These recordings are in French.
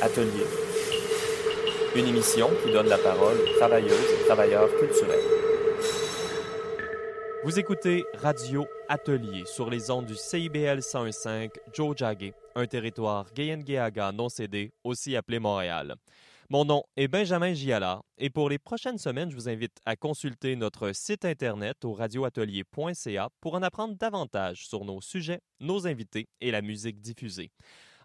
Atelier. Une émission qui donne la parole aux travailleuses et travailleurs culturels. Vous écoutez Radio Atelier sur les ondes du CIBL 101.5 Joe un territoire Gayengeaga non cédé, aussi appelé Montréal. Mon nom est Benjamin Giala et pour les prochaines semaines, je vous invite à consulter notre site internet au radioatelier.ca pour en apprendre davantage sur nos sujets, nos invités et la musique diffusée.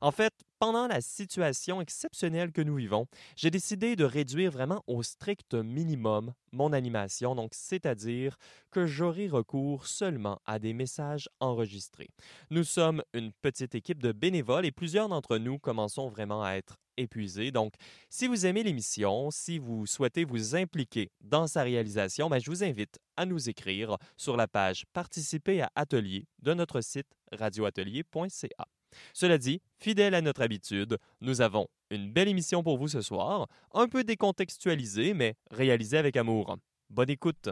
En fait, pendant la situation exceptionnelle que nous vivons, j'ai décidé de réduire vraiment au strict minimum mon animation, donc c'est-à-dire que j'aurai recours seulement à des messages enregistrés. Nous sommes une petite équipe de bénévoles et plusieurs d'entre nous commençons vraiment à être épuisés. Donc, si vous aimez l'émission, si vous souhaitez vous impliquer dans sa réalisation, ben, je vous invite à nous écrire sur la page Participer à Atelier de notre site radioatelier.ca. Cela dit, fidèle à notre habitude, nous avons une belle émission pour vous ce soir, un peu décontextualisée, mais réalisée avec amour. Bonne écoute!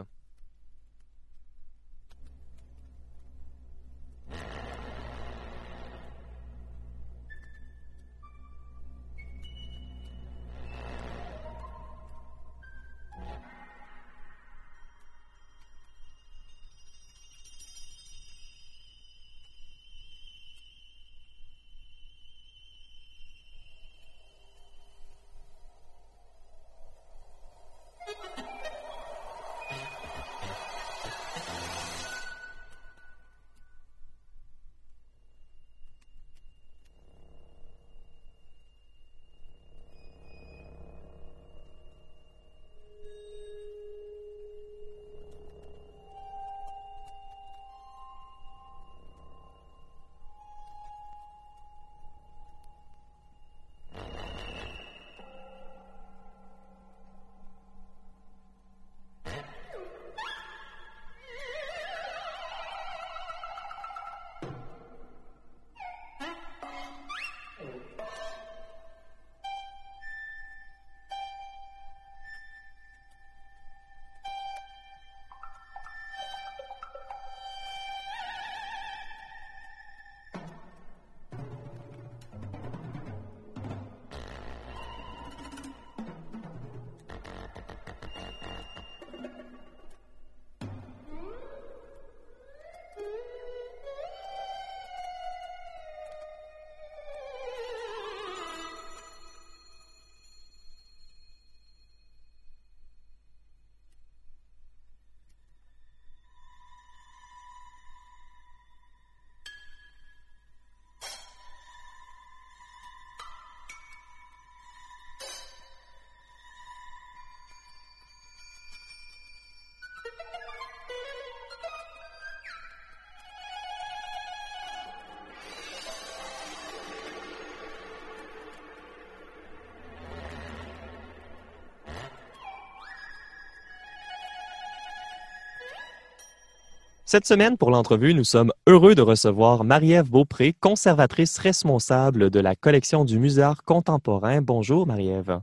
Cette semaine, pour l'entrevue, nous sommes heureux de recevoir Marie-Ève Beaupré, conservatrice responsable de la collection du Musée Art contemporain. Bonjour, Marie-Ève.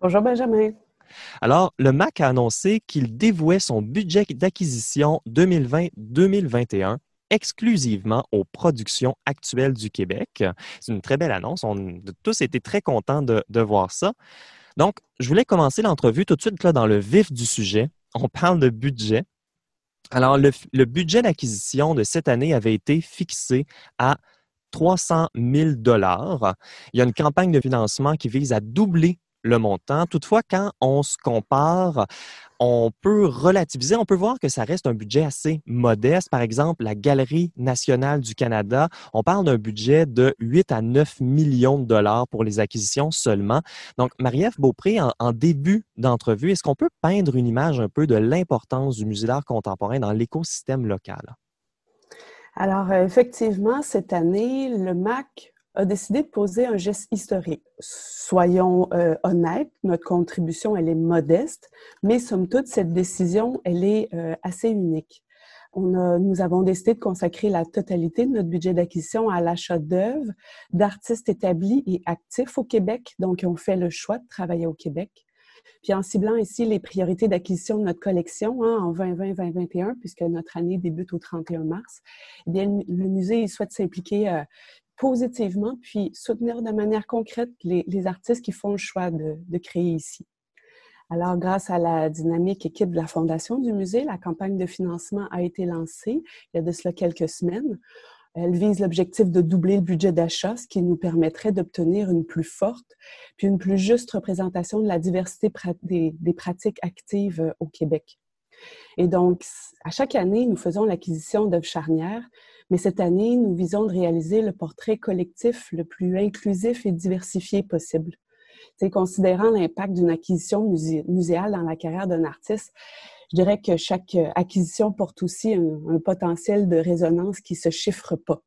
Bonjour, Benjamin. Alors, le MAC a annoncé qu'il dévouait son budget d'acquisition 2020-2021 exclusivement aux productions actuelles du Québec. C'est une très belle annonce. On a tous été très contents de, de voir ça. Donc, je voulais commencer l'entrevue tout de suite là, dans le vif du sujet. On parle de budget. Alors, le, budget d'acquisition de cette année avait été fixé à 300 000 dollars. Il y a une campagne de financement qui vise à doubler le montant. Toutefois, quand on se compare, on peut relativiser, on peut voir que ça reste un budget assez modeste. Par exemple, la Galerie nationale du Canada, on parle d'un budget de 8 à 9 millions de dollars pour les acquisitions seulement. Donc, Marie-Ève Beaupré, en, début d'entrevue, est-ce qu'on peut peindre une image un peu de l'importance du musée d'art contemporain dans l'écosystème local? Alors, euh, effectivement, cette année, le MAC a décidé de poser un geste historique. Soyons euh, honnêtes, notre contribution, elle est modeste, mais somme toute, cette décision, elle est euh, assez unique. On a, nous avons décidé de consacrer la totalité de notre budget d'acquisition à l'achat d'œuvres d'artistes établis et actifs au Québec, donc on fait le choix de travailler au Québec. Puis en ciblant ici les priorités d'acquisition de notre collection hein, en 2020-2021, puisque notre année débute au 31 mars, eh bien, le musée souhaite s'impliquer euh, positivement, puis soutenir de manière concrète les, artistes qui font le choix de, créer ici. Alors, grâce à la dynamique équipe de la Fondation du musée, la campagne de financement a été lancée il y a de cela quelques semaines. Elle vise l'objectif de doubler le budget d'achat, ce qui nous permettrait d'obtenir une plus forte puis une plus juste représentation de la diversité des, pratiques actives euh, au Québec. Et donc, à chaque année, nous faisons l'acquisition d'œuvres charnières, mais cette année, nous visons de réaliser le portrait collectif le plus inclusif et diversifié possible. C'est considérant l'impact d'une acquisition muséale dans la carrière d'un artiste, je dirais que chaque euh, acquisition porte aussi un, potentiel de résonance qui ne se chiffre pas.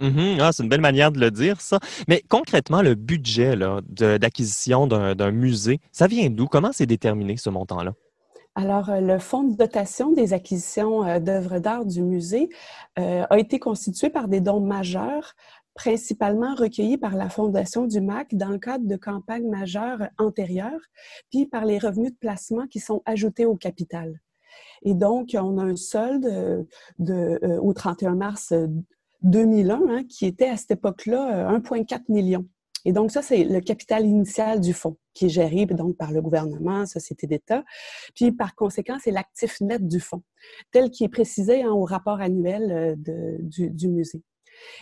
Mm-hmm. Ah, c'est une belle manière de le dire, ça. Mais concrètement, le budget d'acquisition d'un musée, ça vient d'où? Comment c'est déterminé ce montant-là? Alors, euh, le fonds de dotation des acquisitions euh, d'œuvres d'art du musée a été constitué par des dons majeurs principalement recueillis par la Fondation du MAC dans le cadre de campagnes majeures antérieures, puis par les revenus de placement qui sont ajoutés au capital. Et donc, on a un solde euh, de, euh, au 31 mars 2001 euh, hein, qui était à cette époque-là 1,4 million. Et donc, ça, c'est le capital initial du fonds qui est géré donc, par le gouvernement, Société d'État. Puis, par conséquent, c'est l'actif net du fonds, tel qu'il est précisé hein, au rapport annuel du, musée.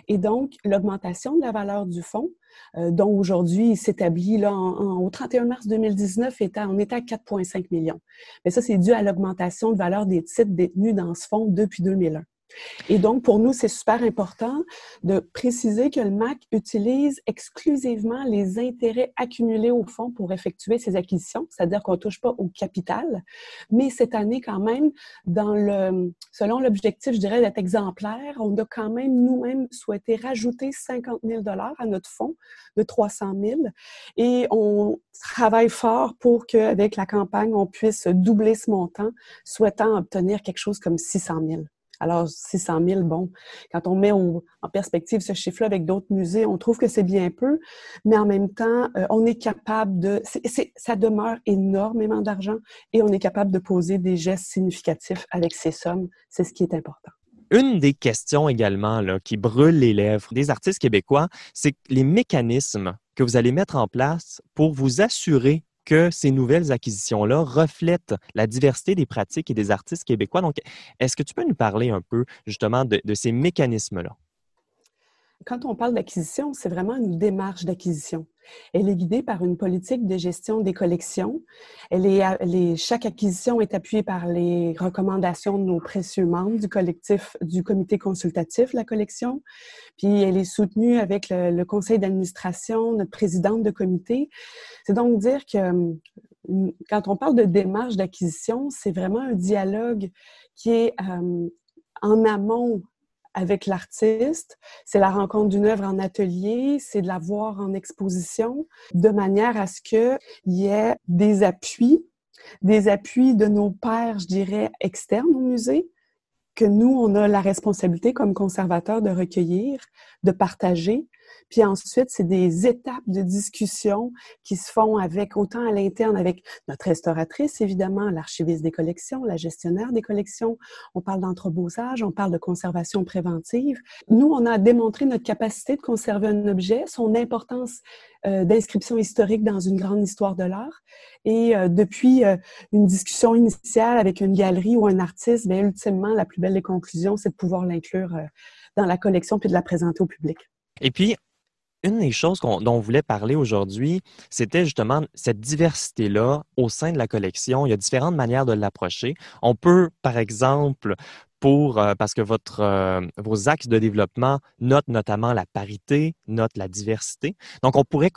Et donc, l'augmentation de la valeur du fonds, euh, dont aujourd'hui il s'établit là au 31 mars 2019, était, on était à 4,5 millions. Mais ça, c'est dû à l'augmentation de valeur des titres détenus dans ce fonds depuis 2001. Et donc, pour nous, c'est super important de préciser que le MAC utilise exclusivement les intérêts accumulés au fonds pour effectuer ses acquisitions, c'est-à-dire qu'on ne touche pas au capital. Mais cette année, quand même, selon l'objectif, je dirais, d'être exemplaire, on a quand même nous-mêmes souhaité rajouter 50 000 à notre fonds de 300 000 et on travaille fort pour qu'avec la campagne, on puisse doubler ce montant, souhaitant obtenir quelque chose comme 600 000. Alors, 600 000, bon, quand on met en perspective ce chiffre-là avec d'autres musées, on trouve que c'est bien peu, mais en même temps, euh, on est capable de... ça demeure énormément d'argent et on est capable de poser des gestes significatifs avec ces sommes. C'est ce qui est important. Une des questions également là, qui brûle les lèvres des artistes québécois, c'est les mécanismes que vous allez mettre en place pour vous assurer que ces nouvelles acquisitions-là reflètent la diversité des pratiques et des artistes québécois. Donc, est-ce que tu peux nous parler un peu justement de, ces mécanismes-là? Quand on parle d'acquisition, c'est vraiment une démarche d'acquisition. Elle est guidée par une politique de gestion des collections. Chaque acquisition est appuyée par les recommandations de nos précieux membres du collectif, du comité consultatif de la collection. Puis elle est soutenue avec le, conseil d'administration, notre présidente de comité. C'est donc dire que hum, quand on parle de démarche d'acquisition, c'est vraiment un dialogue qui est hum, en amont avec l'artiste, c'est la rencontre d'une œuvre en atelier, c'est de la voir en exposition, de manière à ce qu'il y ait des appuis, des appuis de nos pairs, je dirais, externes au musée, que nous, on a la responsabilité comme conservateurs de recueillir, de partager, puis ensuite, c'est des étapes de discussion qui se font avec autant à l'interne avec notre restauratrice, évidemment, l'archiviste des collections, la gestionnaire des collections. On parle d'entrebosage, on parle de conservation préventive. Nous, on a démontré notre capacité de conserver un objet, son importance euh, d'inscription historique dans une grande histoire de l'art. Et euh, depuis euh, une discussion initiale avec une galerie ou un artiste, bien, ultimement, la plus belle des conclusions, c'est de pouvoir l'inclure dans la collection puis de la présenter au public. Et puis, une des choses dont on voulait parler aujourd'hui, c'était justement cette diversité-là au sein de la collection. Il y a différentes manières de l'approcher. On peut, par exemple, pour, euh, parce que votre, euh, vos axes de développement notent notamment la parité, notent la diversité. Donc, on pourrait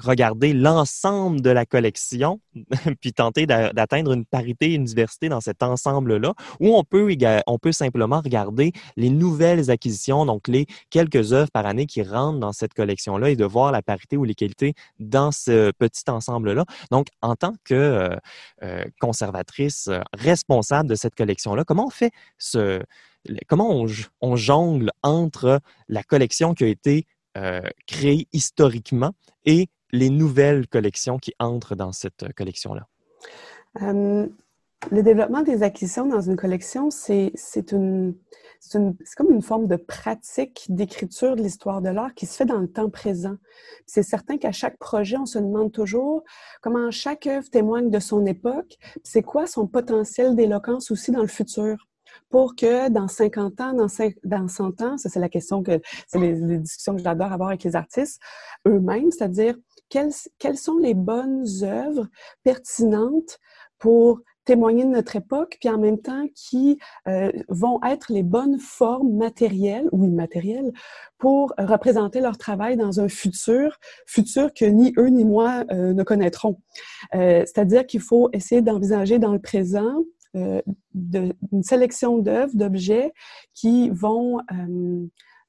regarder l'ensemble de la collection, puis tenter d'atteindre une parité, une diversité dans cet ensemble-là, ou on peut, on peut simplement regarder les nouvelles acquisitions, donc les quelques œuvres par année qui rentrent dans cette collection-là et de voir la parité ou l'égalité dans ce petit ensemble-là. Donc, en tant que euh, conservatrice responsable de cette collection-là, comment on fait comment on, jongle entre la collection qui a été euh, créée historiquement et les nouvelles collections qui entrent dans cette collection-là? Euh, le développement des acquisitions dans une collection, c'est comme une forme de pratique d'écriture de l'histoire de l'art qui se fait dans le temps présent. C'est certain qu'à chaque projet, on se demande toujours comment chaque œuvre témoigne de son époque, c'est quoi son potentiel d'éloquence aussi dans le futur pour que dans 50 ans, dans, dans 100 ans, ça c'est la question que, c'est les, discussions que j'adore avoir avec les artistes eux-mêmes, c'est-à-dire quelles, quelles sont les bonnes œuvres pertinentes pour témoigner de notre époque, puis en même temps qui euh, vont être les bonnes formes matérielles ou immatérielles pour représenter leur travail dans un futur, futur que ni eux ni moi euh, ne connaîtront. Euh, c'est-à-dire qu'il faut essayer d'envisager dans le présent de, une sélection d'œuvres, d'objets qui vont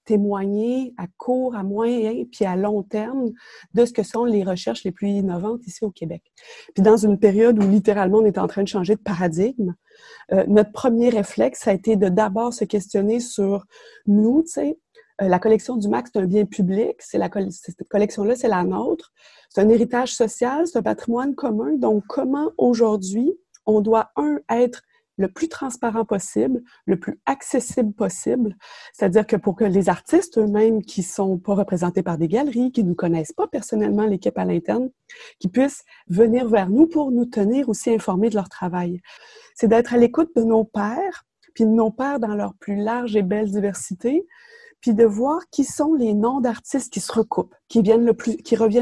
témoigner à court, à moyen puis à long terme de ce que sont les recherches les plus innovantes ici au Québec. Puis dans une période où littéralement on est en train de changer de paradigme, euh, notre premier réflexe a été de d'abord se questionner sur nous, tu sais, euh, la collection du MAC, c'est un bien public, c'est la cette collection-là, c'est la nôtre. C'est un héritage social, c'est un patrimoine commun. Donc, comment aujourd'hui on doit, un, être le plus transparent possible, le plus accessible possible. C'est-à-dire que pour que les artistes eux-mêmes qui sont pas représentés par des galeries, qui ne connaissent pas personnellement l'équipe à l'interne, qui puissent venir vers nous pour nous tenir aussi informés de leur travail. C'est d'être à l'écoute de nos pairs, puis de nos pairs dans leur plus large et belle diversité, puis de voir qui sont les noms d'artistes qui se recoupent, qui, reviennent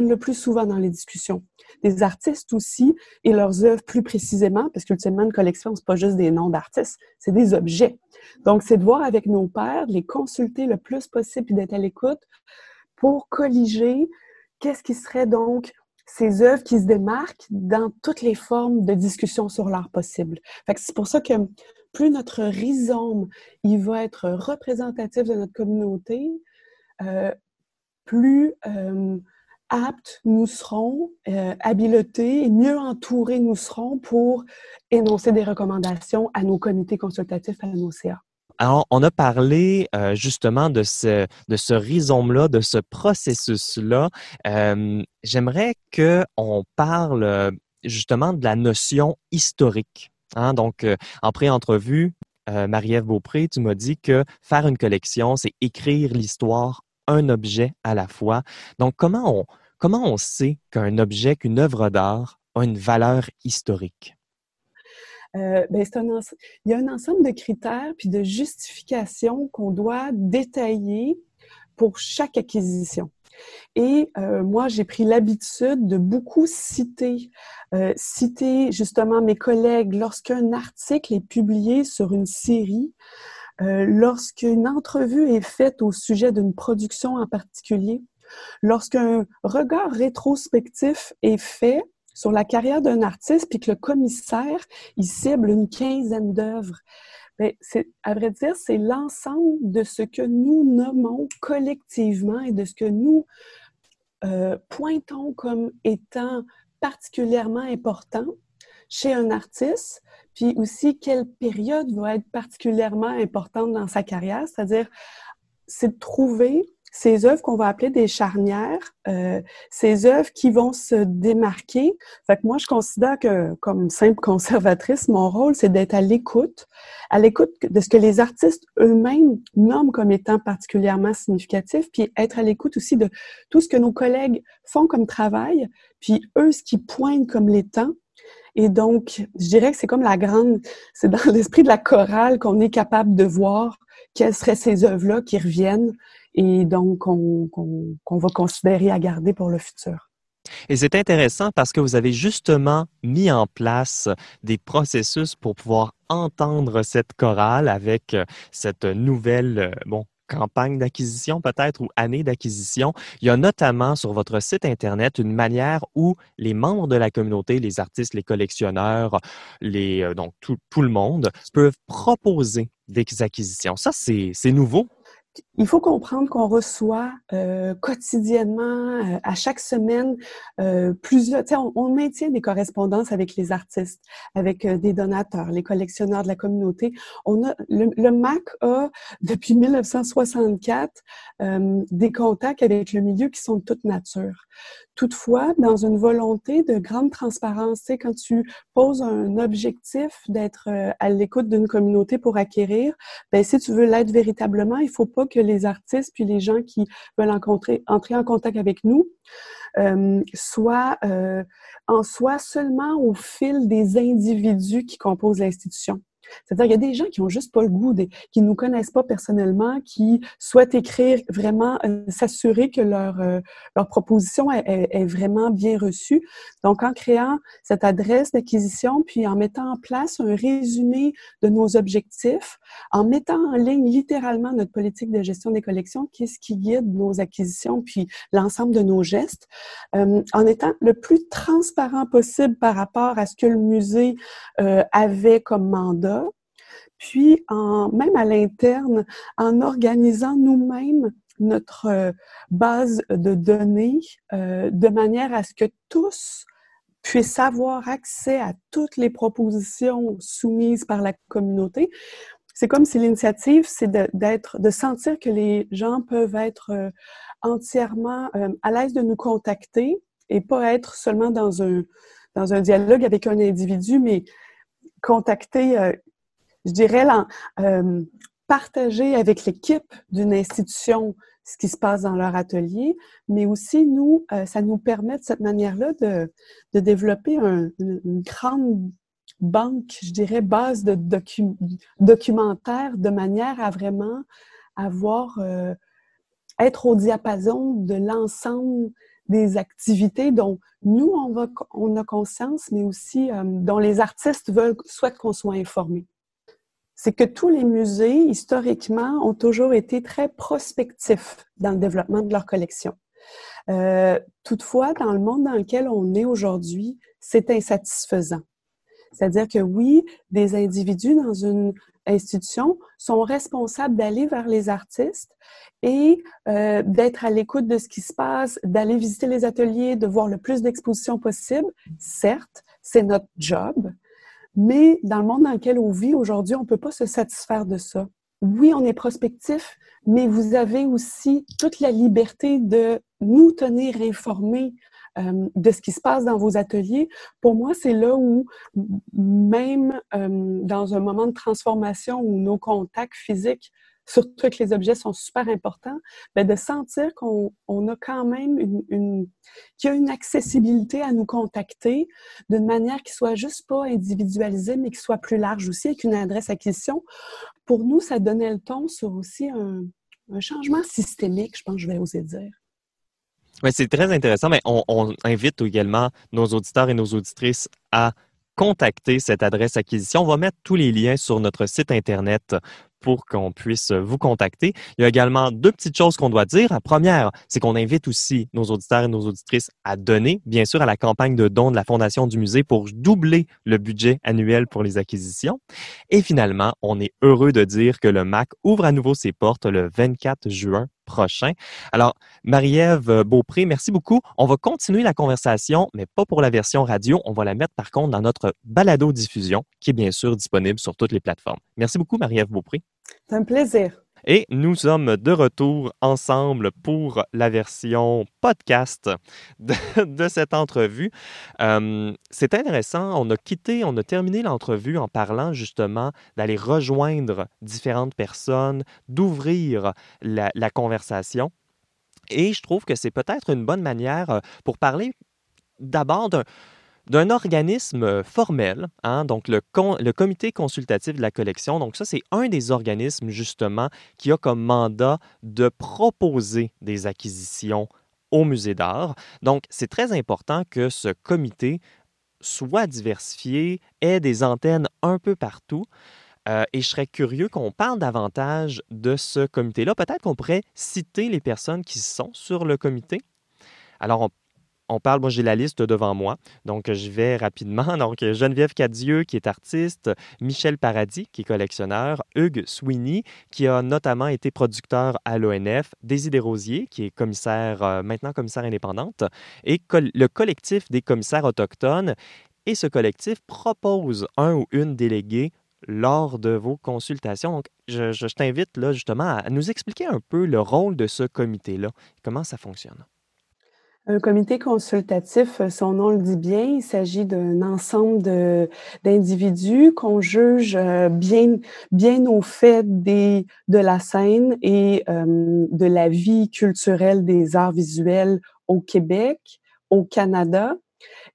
le plus souvent dans les discussions des artistes aussi et leurs œuvres plus précisément, parce qu'ultimement, une collection, c'est pas juste des noms d'artistes, c'est des objets. Donc, c'est de voir avec nos pairs, les consulter le plus possible et d'être à l'écoute pour colliger qu'est-ce qui serait donc ces œuvres qui se démarquent dans toutes les formes de discussion sur l'art possible. c'est pour ça que plus notre rhizome il va être représentatif de notre communauté, euh, plus euh, aptes nous serons, euh, habiletés et mieux entourés nous serons pour énoncer des recommandations à nos comités consultatifs, à nos CA. Alors, on a parlé euh, justement de ce, de ce rhizome-là, de ce processus-là. Euh, j'aimerais qu'on parle justement de la notion historique. Hein? Donc, en pré-entrevue, Marie-Ève Beaupré, tu m'as dit que faire une collection, c'est écrire l'histoire un objet à la fois. Donc, comment on, comment on sait qu'un objet, qu'une œuvre d'art a une valeur historique? Euh, ben, il y a un ensemble de critères puis de justifications qu'on doit détailler pour chaque acquisition. Et euh, moi, j'ai pris l'habitude de beaucoup citer, euh, citer justement mes collègues lorsqu'un article est publié sur une série, euh, lorsqu'une entrevue est faite au sujet d'une production en particulier, lorsqu'un regard rétrospectif est fait sur la carrière d'un artiste, puis que le commissaire, il cible une quinzaine d'œuvres. Ben, à vrai dire, c'est l'ensemble de ce que nous nommons collectivement et de ce que nous euh, pointons comme étant particulièrement important chez un artiste, puis aussi quelle période va être particulièrement importante dans sa carrière, c'est-à-dire c'est de trouver ces œuvres qu'on va appeler des charnières, euh, ces œuvres qui vont se démarquer. Fait que moi, je considère que, comme simple conservatrice, mon rôle, c'est d'être à l'écoute, à l'écoute de ce que les artistes eux-mêmes nomment comme étant particulièrement significatif, puis être à l'écoute aussi de tout ce que nos collègues font comme travail, puis eux, ce qui pointent comme les et donc, je dirais que c'est comme la grande, c'est dans l'esprit de la chorale qu'on est capable de voir quelles seraient ces œuvres-là qui reviennent et donc qu'on va considérer à garder pour le futur. Et c'est intéressant parce que vous avez justement mis en place des processus pour pouvoir entendre cette chorale avec euh, cette nouvelle, euh, bon, campagne d'acquisition peut-être ou année d'acquisition. Il y a notamment sur votre site Internet une manière où les membres de la communauté, les artistes, les collectionneurs, les, euh, donc tout, tout le monde, peuvent proposer des acquisitions. Ça, c'est nouveau. Il faut comprendre qu'on reçoit euh, quotidiennement, euh, à chaque semaine, euh, plusieurs. On, on, maintient des correspondances avec les artistes, avec euh, des donateurs, les collectionneurs de la communauté. On a le, le MAC a depuis 1964 des contacts avec le milieu qui sont de toute nature. Toutefois, dans une volonté de grande transparence, tu sais, quand tu poses un objectif d'être à l'écoute d'une communauté pour acquérir, ben si tu veux l'être véritablement, il faut pas que les artistes puis les gens qui veulent entrer en contact avec nous euh, soient euh, en soi seulement au fil des individus qui composent l'institution. C'est-à-dire, il y a des gens qui ont juste pas le goût, des, qui nous connaissent pas personnellement, qui souhaitent écrire vraiment, euh, s'assurer que leur, euh, proposition est, vraiment bien reçue. Donc, en créant cette adresse d'acquisition, puis en mettant en place un résumé de nos objectifs, en mettant en ligne littéralement notre politique de gestion des collections, qu'est-ce qui guide nos acquisitions, puis l'ensemble de nos gestes, euh, en étant le plus transparent possible par rapport à ce que le musée avait comme mandat, puis en, même à l'interne, en organisant nous-mêmes notre euh, base de données euh, de manière à ce que tous puissent avoir accès à toutes les propositions soumises par la communauté. C'est comme si l'initiative, c'est d'être, de, sentir que les gens peuvent être euh, entièrement à l'aise de nous contacter et pas être seulement dans un, dans un dialogue avec un individu, mais contacter je dirais, euh, partager avec l'équipe d'une institution ce qui se passe dans leur atelier, mais aussi nous, euh, ça nous permet de cette manière-là de, de, développer un, une, grande banque, je dirais, base de documentaires de manière à vraiment avoir, euh, être au diapason de l'ensemble des activités dont nous, on, a conscience, mais aussi dont les artistes veulent, souhaitent qu'on soit informés c'est que tous les musées, historiquement, ont toujours été très prospectifs dans le développement de leur collection. Euh, toutefois, dans le monde dans lequel on est aujourd'hui, c'est insatisfaisant. C'est-à-dire que oui, des individus dans une institution sont responsables d'aller vers les artistes et euh, d'être à l'écoute de ce qui se passe, d'aller visiter les ateliers, de voir le plus d'expositions possible. Certes, c'est notre job, mais dans le monde dans lequel on vit aujourd'hui, on ne peut pas se satisfaire de ça. Oui, on est prospectif, mais vous avez aussi toute la liberté de nous tenir informés euh, de ce qui se passe dans vos ateliers. Pour moi, c'est là où, même euh, dans un moment de transformation où nos contacts physiques surtout que les objets sont super importants, mais de sentir qu'on on a quand même une, une qu'il y a une accessibilité à nous contacter d'une manière qui soit juste pas individualisée, mais qui soit plus large aussi, avec une adresse acquisition. Pour nous, ça donnait le ton sur aussi un, un changement systémique, je pense que je vais oser dire. Oui, c'est très intéressant, mais on, on invite également nos auditeurs et nos auditrices à contacter cette adresse acquisition. On va mettre tous les liens sur notre site Internet pour qu'on puisse vous contacter. Il y a également deux petites choses qu'on doit dire. La première, c'est qu'on invite aussi nos auditeurs et nos auditrices à donner, bien sûr, à la campagne de dons de la Fondation du musée pour doubler le budget annuel pour les acquisitions. Et finalement, on est heureux de dire que le MAC ouvre à nouveau ses portes le 24 juin prochain. Alors, Marie-Ève Beaupré, merci beaucoup. On va continuer la conversation, mais pas pour la version radio. On va la mettre par contre dans notre balado-diffusion, qui est bien sûr disponible sur toutes les plateformes. Merci beaucoup, Marie-Ève Beaupré. C'est un plaisir. Et nous sommes de retour ensemble pour la version podcast de, cette entrevue. Euh, c'est intéressant. On a quitté, on a terminé l'entrevue en parlant justement d'aller rejoindre différentes personnes, d'ouvrir la, la conversation. Et je trouve que c'est peut-être une bonne manière euh, pour parler d'abord d'un d'un organisme euh, formel, hein, donc le, comité consultatif de la collection. Donc ça, c'est un des organismes justement qui a comme mandat de proposer des acquisitions au musée d'art. Donc c'est très important que ce comité soit diversifié, ait des antennes un peu partout. Euh, et je serais curieux qu'on parle davantage de ce comité-là. Peut-être qu'on pourrait citer les personnes qui sont sur le comité. Alors, on on parle, moi j'ai la liste devant moi, donc je vais rapidement. Donc Geneviève Cadieux, qui est artiste, Michel Paradis, qui est collectionneur, Hugues Sweeney, qui a notamment été producteur à l'ONF, Daisy Desrosiers, qui est commissaire, euh, maintenant commissaire indépendante, et le collectif des commissaires autochtones. Et ce collectif propose un ou une déléguée lors de vos consultations. Donc, je, t'invite là justement à nous expliquer un peu le rôle de ce comité-là, comment ça fonctionne? Un comité consultatif, son nom le dit bien, il s'agit d'un ensemble d'individus qu'on juge euh, bien, bien au fait des, de la scène et euh, de la vie culturelle des arts visuels au Québec, au Canada,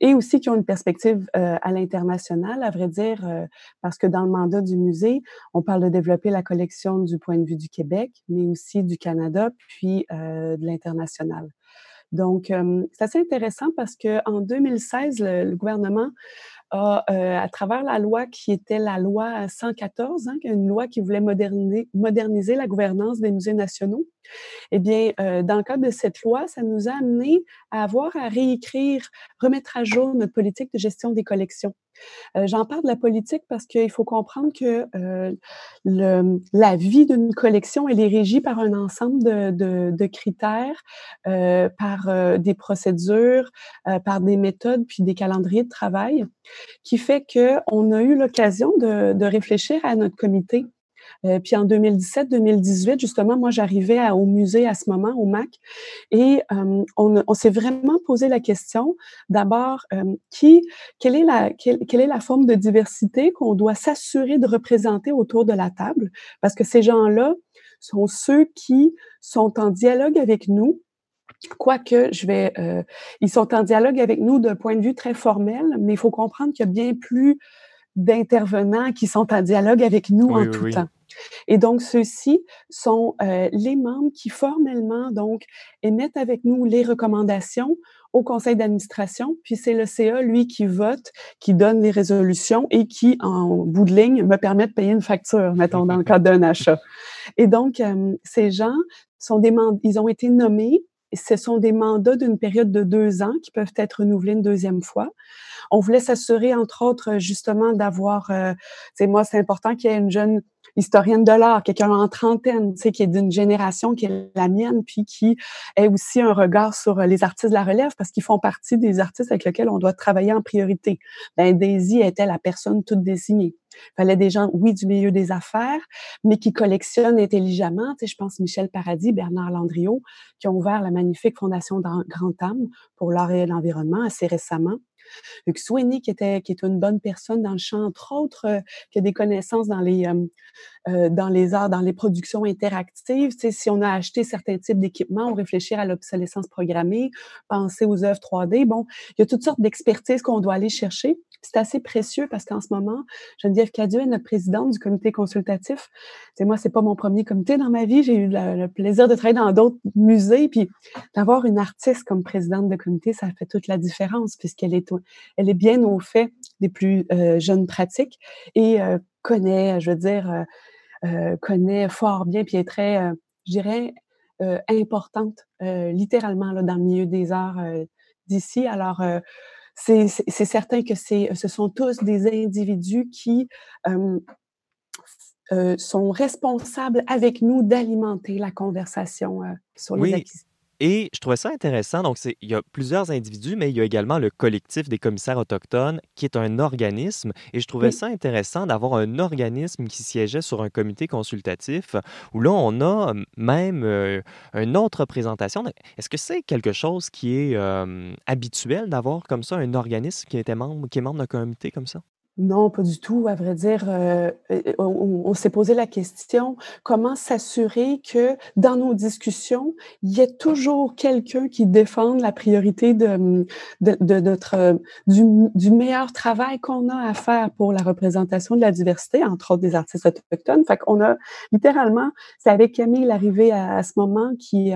et aussi qui ont une perspective euh, à l'international, à vrai dire, euh, parce que dans le mandat du musée, on parle de développer la collection du point de vue du Québec, mais aussi du Canada, puis euh, de l'international. Donc, c'est assez intéressant parce que en 2016, le gouvernement a, euh, à travers la loi qui était la loi 114, hein, une loi qui voulait moderniser, moderniser la gouvernance des musées nationaux, eh bien, euh, dans le cadre de cette loi, ça nous a amené à avoir à réécrire, remettre à jour notre politique de gestion des collections. Euh, j'en parle de la politique parce qu'il faut comprendre que euh, la vie d'une collection, est régie par un ensemble de, critères, euh, par des procédures, par des méthodes, puis des calendriers de travail, qui fait qu'on a eu l'occasion de réfléchir à notre comité euh, puis en 2017-2018, justement, moi, j'arrivais au musée à ce moment, au MAC, et euh, on, on s'est vraiment posé la question, d'abord, euh, qui, quelle est la, quelle, quelle, est la forme de diversité qu'on doit s'assurer de représenter autour de la table, parce que ces gens-là sont ceux qui sont en dialogue avec nous, Quoique, je vais, euh, ils sont en dialogue avec nous d'un point de vue très formel, mais il faut comprendre qu'il y a bien plus d'intervenants qui sont en dialogue avec nous en tout temps. Et donc, ceux-ci sont euh, les membres qui formellement, donc, émettent avec nous les recommandations au conseil d'administration, puis c'est le CA, lui, qui vote, qui donne les résolutions et qui, en bout de ligne, me permet de payer une facture, mettons, dans le cadre d'un achat. Et donc, euh, ces gens sont des ils ont été nommés ce sont des mandats d'une période de deux ans qui peuvent être renouvelés une deuxième fois. On voulait s'assurer, entre autres, justement, d'avoir, euh, moi, c'est important qu'il y ait une jeune historienne de l'art, quelqu'un en trentaine, tu sais, qui est d'une génération qui est la mienne, puis qui ait aussi un regard sur les artistes de la relève, parce qu'ils font partie des artistes avec lesquels on doit travailler en priorité. Ben, Daisy était la personne toute désignée. Il fallait des gens, oui, du milieu des affaires, mais qui collectionnent intelligemment. Tu sais, je pense Michel Paradis, Bernard Landriot, qui ont ouvert la magnifique Fondation Grand Âme pour l'art et l'environnement assez récemment. Luc Sweeney, qui était est une bonne personne dans le champ, entre autres, euh, qui a des connaissances dans les euh, euh, dans les arts, dans les productions interactives. Tu sais, si on a acheté certains types d'équipements, on réfléchit à l'obsolescence programmée, penser aux œuvres 3D. Bon, il y a toutes sortes d'expertises qu'on doit aller chercher. C'est assez précieux parce qu'en ce moment, Geneviève Cadieux est notre présidente du comité consultatif. C'est moi, c'est pas mon premier comité dans ma vie. J'ai eu le, plaisir de travailler dans d'autres musées, puis d'avoir une artiste comme présidente de comité, ça fait toute la différence puisqu'elle est, elle est bien au fait des plus euh, jeunes pratiques et euh, connaît, je veux dire, euh, connaît fort bien, puis est très, je dirais, importante, littéralement là, dans le milieu des arts d'ici. Alors c'est certain que ce sont tous des individus qui euh, sont responsables avec nous d'alimenter la conversation euh, sur les oui. Et je trouvais ça intéressant. Donc, il y a plusieurs individus, mais il y a également le collectif des commissaires autochtones, qui est un organisme. Et je trouvais ça intéressant d'avoir un organisme qui siégeait sur un comité consultatif, où là, on a même euh, une autre représentation. Est-ce que c'est quelque chose qui est euh, habituel d'avoir comme ça un organisme qui, était membre, qui est membre d'un comité comme ça? Non, pas du tout. À vrai dire, euh, euh, on, s'est posé la question comment s'assurer que dans nos discussions, il y ait toujours quelqu'un qui défende la priorité de, notre euh, du, meilleur travail qu'on a à faire pour la représentation de la diversité, entre autres des artistes autochtones. Fait qu'on a littéralement, c'est avec Camille l'arrivée à, ce moment qui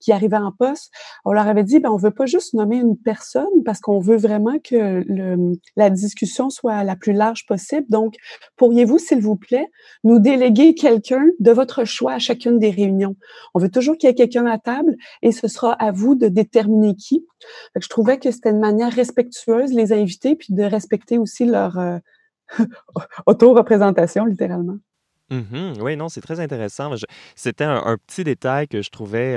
qui arrivait en poste, on leur avait dit ben on veut pas juste nommer une personne parce qu'on veut vraiment que le, la discussion soit à la plus large possible. Donc, pourriez-vous, s'il vous plaît, nous déléguer quelqu'un de votre choix à chacune des réunions? On veut toujours qu'il y ait quelqu'un à table et ce sera à vous de déterminer qui. je trouvais que c'était une manière respectueuse les inviter puis de respecter aussi leur euh, auto-représentation, littéralement. Mmh oui, non, c'est très intéressant. c'était un, petit détail que je trouvais,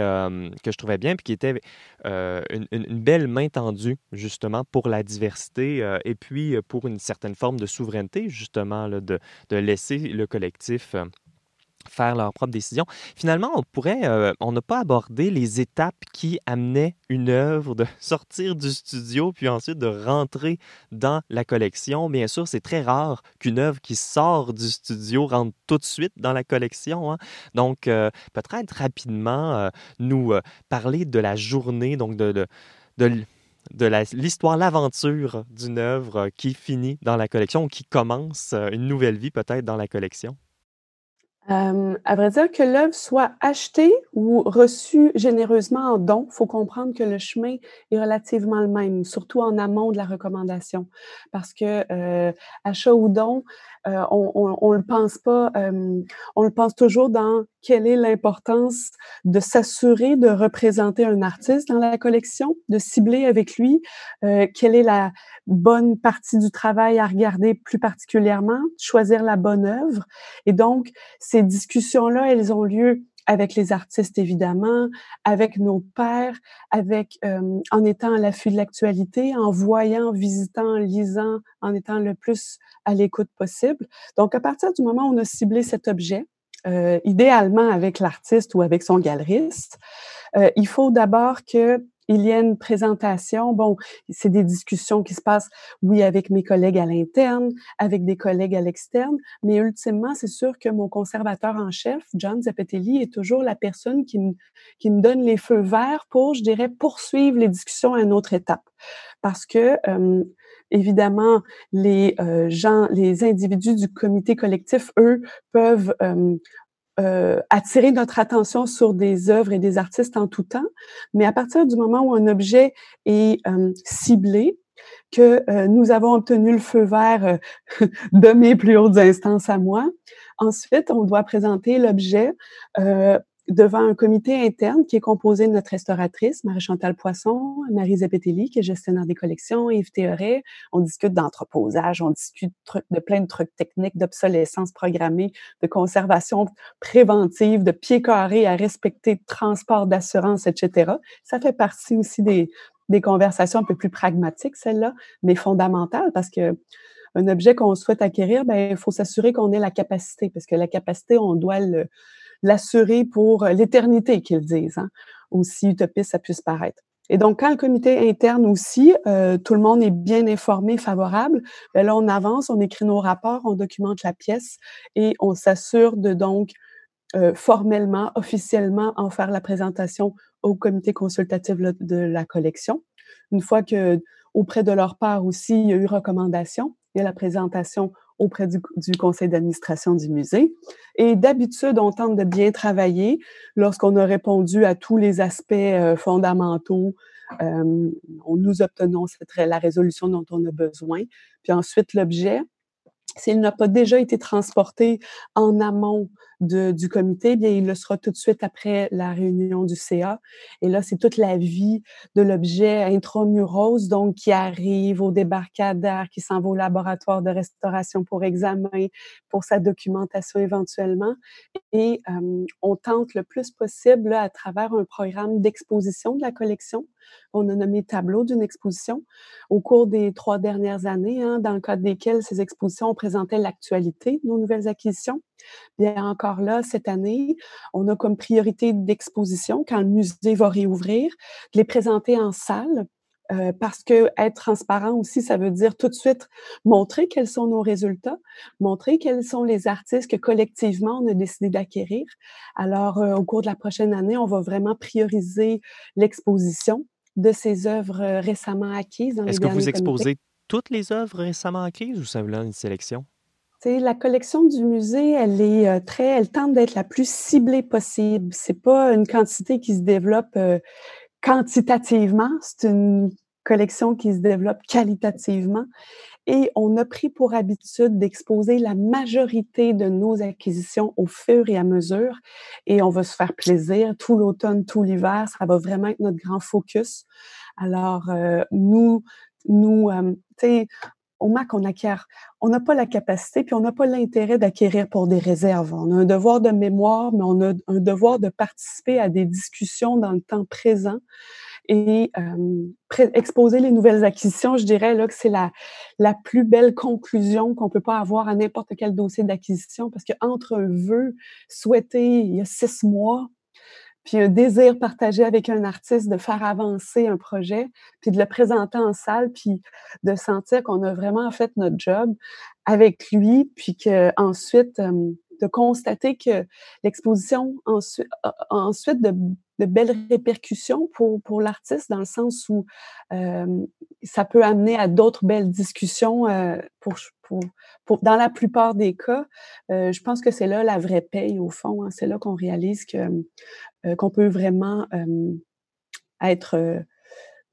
que je trouvais bien, puis qui était une, belle main tendue, justement, pour la diversité et puis pour une certaine forme de souveraineté, justement, de laisser le collectif faire leurs propres décisions. Finalement, on pourrait, euh, on n'a pas abordé les étapes qui amenaient une œuvre de sortir du studio puis ensuite de rentrer dans la collection. Bien sûr, c'est très rare qu'une œuvre qui sort du studio rentre tout de suite dans la collection. Hein. Donc, euh, peut-être rapidement euh, nous parler de la journée, donc de, de, de de l'histoire, l'aventure d'une œuvre qui finit dans la collection qui commence une nouvelle vie peut-être dans la collection? Euh, à vrai dire, que l'œuvre soit achetée ou reçue généreusement en don, il faut comprendre que le chemin est relativement le même, surtout en amont de la recommandation. Parce que euh, achat ou don, euh, on, on, le pense pas, euh, on le pense toujours dans quelle est l'importance de s'assurer de représenter un artiste dans la collection, de cibler avec lui euh, quelle est la bonne partie du travail à regarder plus particulièrement, choisir la bonne œuvre. Et donc, ces discussions-là, elles ont lieu avec les artistes évidemment, avec nos pairs, avec euh, en étant à l'affût de l'actualité, en voyant, visitant, en lisant, en étant le plus à l'écoute possible. Donc à partir du moment où on a ciblé cet objet, euh, idéalement avec l'artiste ou avec son galeriste, euh, il faut d'abord que il y a une présentation. Bon, c'est des discussions qui se passent, oui, avec mes collègues à l'interne, avec des collègues à l'externe, mais ultimement, c'est sûr que mon conservateur en chef, John Zappatelli, est toujours la personne qui me, qui me donne les feux verts pour, je dirais, poursuivre les discussions à une autre étape. Parce que, euh, évidemment, les euh, gens, les individus du comité collectif, eux, peuvent euh, euh, attirer notre attention sur des œuvres et des artistes en tout temps, mais à partir du moment où un objet est euh, ciblé, que euh, nous avons obtenu le feu vert de mes plus hautes instances à moi, ensuite on doit présenter l'objet devant un comité interne qui est composé de notre restauratrice, Marie-Chantal Poisson, Marie Zepetelli, qui est gestionnaire des collections, Yves Théoret. On discute d'entreposage, on discute de plein de trucs techniques, d'obsolescence programmée, de conservation préventive, de pieds carrés à respecter, de transport d'assurance, etc. Ça fait partie aussi des, des conversations un peu plus pragmatiques, celles-là, mais fondamentales, parce que un objet qu'on souhaite acquérir, ben, il faut s'assurer qu'on ait la capacité, parce que la capacité, on doit le, l'assurer pour l'éternité, qu'ils disent, hein, aussi utopiste ça puisse paraître. Et donc, quand le comité interne aussi, euh, tout le monde est bien informé, favorable, bien là, on avance, on écrit nos rapports, on documente la pièce et on s'assure de donc euh, formellement, officiellement en faire la présentation au comité consultatif de la collection. Une fois que auprès de leur part aussi, il y a eu recommandation, il y a la présentation auprès du, conseil d'administration du musée. Et d'habitude, on tente de bien travailler lorsqu'on a répondu à tous les aspects euh, fondamentaux. Euh, nous obtenons cette, la résolution dont on a besoin. Puis ensuite, l'objet, s'il n'a pas déjà été transporté en amont du comité, bien, il le sera tout de suite après la réunion du CA. Et là, c'est toute la vie de l'objet intramuros, donc qui arrive au débarcadère, qui s'en va au laboratoire de restauration pour examen, pour sa documentation éventuellement. Et euh, on tente le plus possible à travers un programme d'exposition de la collection. On a nommé tableau d'une exposition au cours des trois dernières années, hein, dans le cadre desquelles ces expositions présentaient l'actualité de nos nouvelles acquisitions. Bien encore là, cette année, on a comme priorité d'exposition, quand le musée va réouvrir, de les présenter en salle. Euh, parce que être transparent aussi, ça veut dire tout de suite montrer quels sont nos résultats, montrer quels sont les artistes que collectivement on a décidé d'acquérir. Alors, euh, au cours de la prochaine année, on va vraiment prioriser l'exposition de ces œuvres euh, récemment acquises. Est-ce que vous exposez toutes les œuvres récemment acquises ou simplement une sélection? La collection du musée, elle est euh, très, elle tente d'être la plus ciblée possible. C'est pas une quantité qui se développe euh, quantitativement, c'est une collection qui se développe qualitativement. et on a pris pour habitude d'exposer la majorité de nos acquisitions au fur et à mesure et on va se faire plaisir tout l'automne, tout l'hiver, ça va vraiment être notre grand focus. Alors, euh, nous, nous, euh, on acquiert, on n'a pas la capacité, puis on n'a pas l'intérêt d'acquérir pour des réserves. On a un devoir de mémoire, mais on a un devoir de participer à des discussions dans le temps présent et euh, exposer les nouvelles acquisitions. Je dirais là que c'est la, la plus belle conclusion qu'on peut pas avoir à n'importe quel dossier d'acquisition, parce qu'entre un vœu souhaité il y a six mois puis un désir partagé avec un artiste de faire avancer un projet, puis de le présenter en salle, puis de sentir qu'on a vraiment fait notre job avec lui, puis que ensuite de constater que l'exposition ensuite, ensuite de, de, belles répercussions pour, pour l'artiste dans le sens où euh, ça peut amener à d'autres belles discussions euh, pour, dans la plupart des cas. Euh, je pense que c'est là la vraie paye au fond. Hein. C'est là qu'on réalise que qu'on peut vraiment être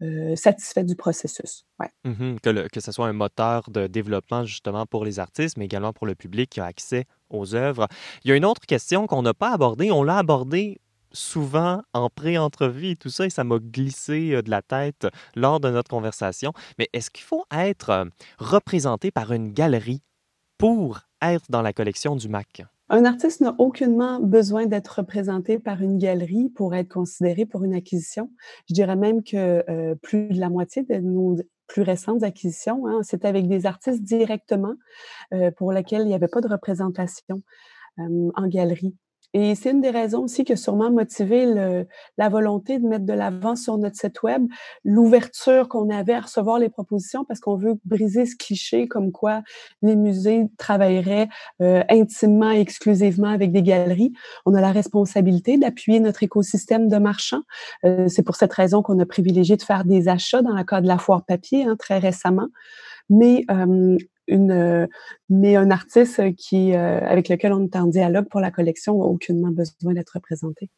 euh, satisfait du processus. Mmh que, que ce soit un moteur de développement justement pour les artistes, mais également pour le public qui a accès aux œuvres. Il y a une autre question qu'on n'a pas abordée. On l'a abordée souvent en pré-entrevue tout ça, et ça m'a glissé euh, de la tête lors de notre conversation. Mais est-ce qu'il faut être euh, représenté par une galerie pour être dans la collection du MAC? Un artiste n'a aucunement besoin d'être représenté par une galerie pour être considéré pour une acquisition. Je dirais même que euh, plus de la moitié de nos plus récentes acquisitions, hein, c'était avec des artistes directement euh, pour lesquels il n'y avait pas de représentation euh, en galerie. Et c'est une des raisons aussi qui a sûrement motivé le, la volonté de mettre de l'avant sur notre site web l'ouverture qu'on avait à recevoir les propositions parce qu'on veut briser ce cliché comme quoi les musées travailleraient euh, intimement et exclusivement avec des galeries. On a la responsabilité d'appuyer notre écosystème de marchands. Euh, c'est pour cette raison qu'on a privilégié de faire des achats dans le cas de la foire papier hein, très récemment. Mais euh, euh, mais un artiste qui, euh, avec lequel on est en dialogue pour la collection n'a aucunement besoin d'être représenté.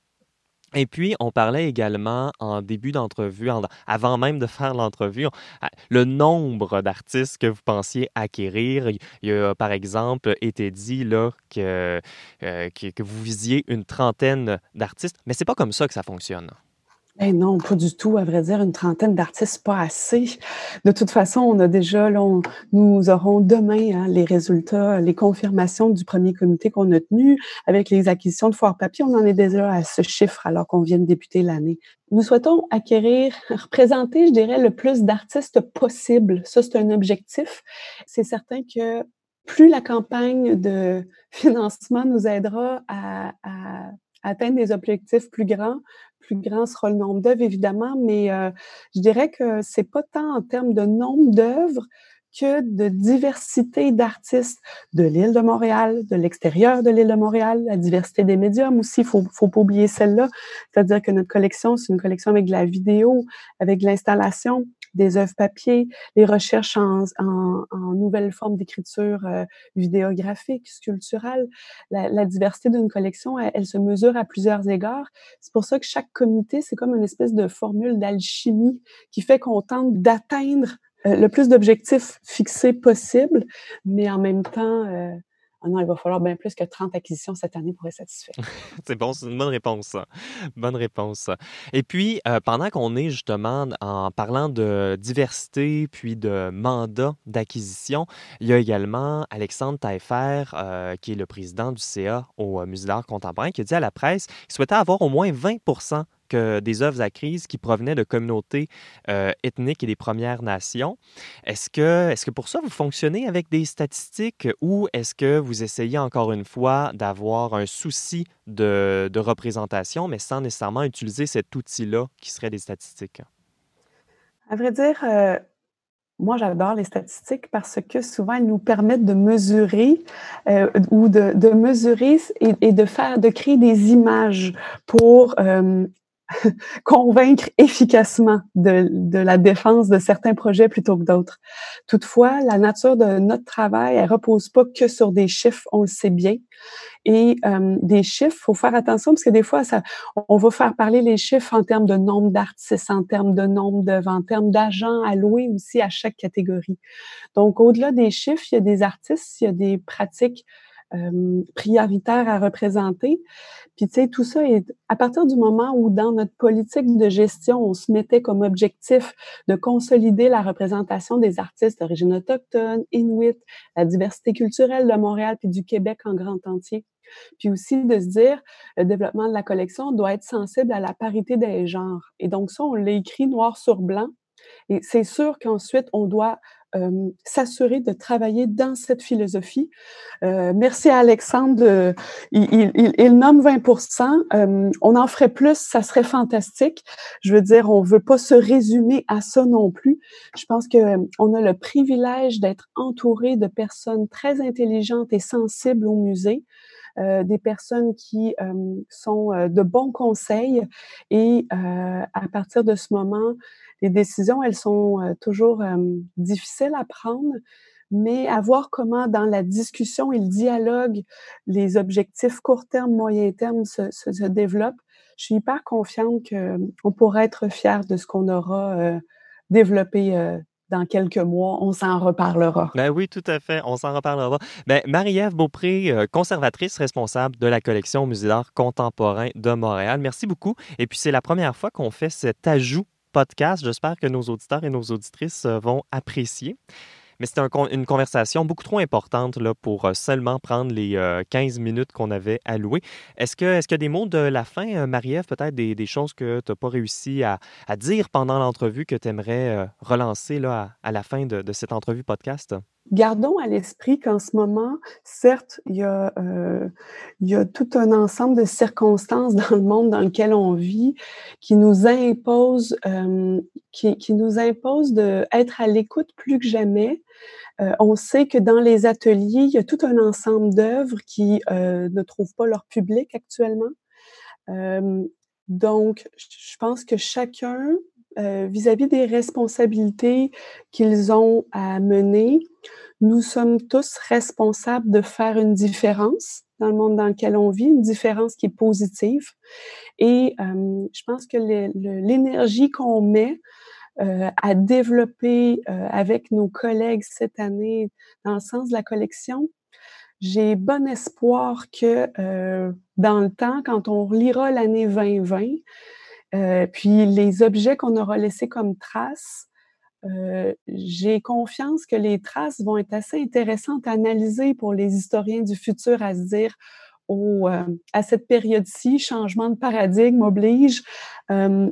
Et puis, on parlait également en début d'entrevue, avant même de faire l'entrevue, ah, le nombre d'artistes que vous pensiez acquérir. Il a, par exemple, été dit là, que, euh, que, que vous visiez une trentaine d'artistes, mais c'est pas comme ça que ça fonctionne. Eh non, pas du tout. À vrai dire, une trentaine d'artistes, pas assez. De toute façon, on a déjà, là, nous aurons demain hein, les résultats, les confirmations du premier comité qu'on a tenu avec les acquisitions de foire papier. On en est déjà à ce chiffre alors qu'on vient de débuter l'année. Nous souhaitons acquérir, représenter, je dirais, le plus d'artistes possible. Ça, c'est un objectif. C'est certain que plus la campagne de financement nous aidera à, à atteindre des objectifs plus grands, plus grand sera le nombre d'œuvres, évidemment, mais euh, je dirais que c'est pas tant en termes de nombre d'œuvres que de diversité d'artistes de l'île de Montréal, de l'extérieur de l'île de Montréal, la diversité des médiums aussi, il faut, faut pas oublier celle-là. C'est-à-dire que notre collection, c'est une collection avec de la vidéo, avec de l'installation, des œuvres papier, les recherches en, en, en nouvelles formes d'écriture euh, vidéographique, sculpturale. La, la diversité d'une collection, elle, se mesure à plusieurs égards. C'est pour ça que chaque comité, c'est comme une espèce de formule d'alchimie qui fait qu'on tente d'atteindre euh, le plus d'objectifs fixés possible, mais en même temps, euh, ah non, il va falloir bien plus que 30 acquisitions cette année pour être satisfait. c'est bon, c'est une bonne réponse. Bonne réponse. Et puis, euh, pendant qu'on est justement en parlant de diversité puis de mandat d'acquisition, il y a également Alexandre Taillefer, euh, qui est le président du CA au euh, Musée d'art contemporain, qui a dit à la presse qu'il souhaitait avoir au moins 20 que des œuvres à crise qui provenaient de communautés euh, ethniques et des Premières Nations. Est-ce que, est que pour ça, vous fonctionnez avec des statistiques ou est-ce que vous essayez encore une fois d'avoir un souci de, représentation, mais sans nécessairement utiliser cet outil-là qui serait des statistiques? À vrai dire, euh, moi, j'adore les statistiques parce que souvent, elles nous permettent de mesurer euh, ou de, mesurer et, de faire, de créer des images pour convaincre efficacement de, de, la défense de certains projets plutôt que d'autres. Toutefois, la nature de notre travail, elle repose pas que sur des chiffres, on le sait bien. Et euh, des chiffres, faut faire attention parce que des fois, ça, on va faire parler les chiffres en termes de nombre d'artistes, en termes de nombre d'œuvres, en termes d'agents alloués aussi à chaque catégorie. Donc, au-delà des chiffres, il y a des artistes, il y a des pratiques euh, prioritaires à représenter. Puis, tu sais, tout ça est à partir du moment où, dans notre politique de gestion, on se mettait comme objectif de consolider la représentation des artistes d'origine autochtone, inuit, la diversité culturelle de Montréal puis du Québec en grand entier. Puis aussi de se dire, le développement de la collection doit être sensible à la parité des genres. Et donc ça, on l'a écrit noir sur blanc. Et c'est sûr qu'ensuite, on doit euh, s'assurer de travailler dans cette philosophie. Euh, merci à Alexandre. il, il, nomme 20% euh, On en ferait plus, ça serait fantastique. Je veux dire, on veut pas se résumer à ça non plus. Je pense que euh, on a le privilège d'être entouré de personnes très intelligentes et sensibles au musée. Euh, des personnes qui euh, sont euh, de bons conseils et à partir de ce moment, les décisions, elles sont toujours difficiles à prendre, mais à voir comment dans la discussion et le dialogue, les objectifs court terme, moyen terme se, se, développent. Je suis hyper confiante qu'on pourra être fier de ce qu'on aura développé dans quelques mois, on s'en reparlera. Ben oui, tout à fait, on s'en reparlera. Ben, Marie-Ève Beaupré, euh, conservatrice responsable de la collection Musée d'art contemporain de Montréal. Merci beaucoup. Et puis, c'est la première fois qu'on fait cet ajout J'espère que nos auditeurs et nos auditrices euh, vont apprécier mais c'était un, une conversation beaucoup trop importante là, pour euh, seulement prendre les 15 euh, minutes qu'on avait allouées. Est-ce que est-ce qu'il des mots de la fin, euh, Marie-Ève, peut-être des, choses que tu n'as pas réussi à, dire pendant l'entrevue que tu aimerais relancer là, à, la fin de cette entrevue podcast? Gardons à l'esprit qu'en ce moment, certes, il y, a, euh, il y a tout un ensemble de circonstances dans le monde dans lequel on vit qui nous imposent, euh, qui, qui, nous impose d'être à l'écoute plus que jamais. Euh, on sait que dans les ateliers, il y a tout un ensemble d'œuvres qui euh, ne trouvent pas leur public actuellement. Euh, donc, je pense que chacun euh, vis-à-vis des responsabilités qu'ils ont à mener, nous sommes tous responsables de faire une différence dans le monde dans lequel on vit, une différence qui est positive. Et euh, je pense que l'énergie qu'on met euh, à développer euh, avec nos collègues cette année dans le sens de la collection, j'ai bon espoir que euh, dans le temps, quand on relira l'année 2020, euh, puis les objets qu'on aura laissés comme traces, euh, j'ai confiance que les traces vont être assez intéressantes à analyser pour les historiens du futur à se dire, oh, euh, à cette période-ci, changement de paradigme oblige, euh,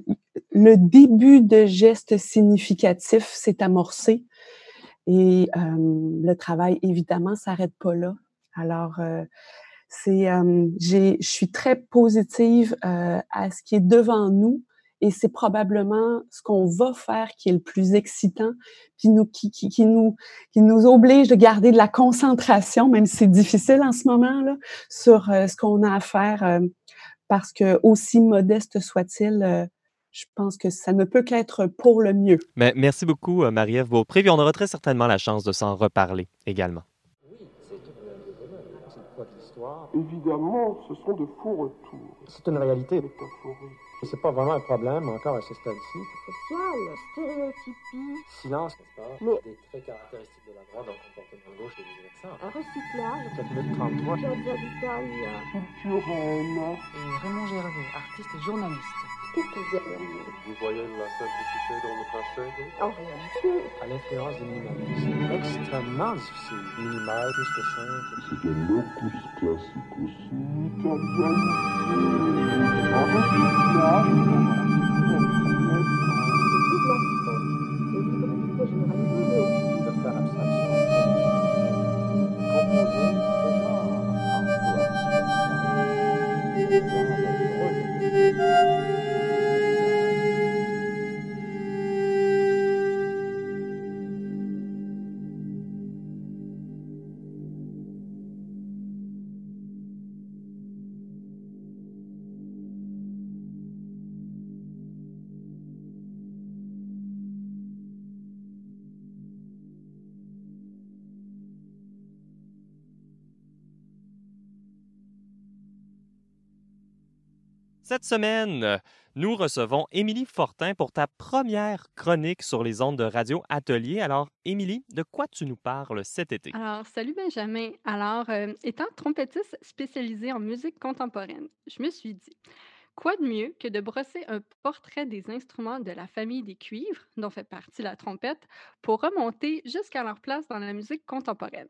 le début de gestes significatifs s'est amorcé et le travail, évidemment, s'arrête pas là. Alors, c'est, je suis très positive à ce qui est devant nous et c'est probablement ce qu'on va faire qui est le plus excitant, qui nous, qui, qui, qui, nous, qui nous oblige de garder de la concentration, même si c'est difficile en ce moment là, sur euh, ce qu'on a à faire, euh, parce que aussi modeste soit-il. Euh, je pense que ça ne peut qu'être pour le mieux. Mais merci beaucoup, Marie-Ève Beaupré. Puis on aura très certainement la chance de s'en reparler également. Évidemment, ce sont de faux retours. C'est une réalité. C'est pas vraiment un problème encore à ce stade-ci. Social, stéréotypie. Silence, n'est-ce pas? Mais... Des traits caractéristiques de la droite dans le comportement gauche et vice-versa. Un recyclage. 4033. Piazza d'Italia. Culturel. Et Raymond Gervais, artiste et journaliste. Qu'est-ce qu'il dit alors Vous voyez la simplicité dans le tracé En réalité, À l'influence du minimalisme. Extrêmement difficile. Minimal, plus que simple. C'est un locus classicus. Italianisé. Un Cette semaine, nous recevons Émilie Fortin pour ta première chronique sur les ondes de Radio Atelier. Alors, Émilie, de quoi tu nous parles cet été? Alors, salut Benjamin. Alors, euh, étant trompettiste spécialisée en musique contemporaine, je me suis dit, quoi de mieux que de brosser un portrait des instruments de la famille des cuivres, dont fait partie la trompette, pour remonter jusqu'à leur place dans la musique contemporaine?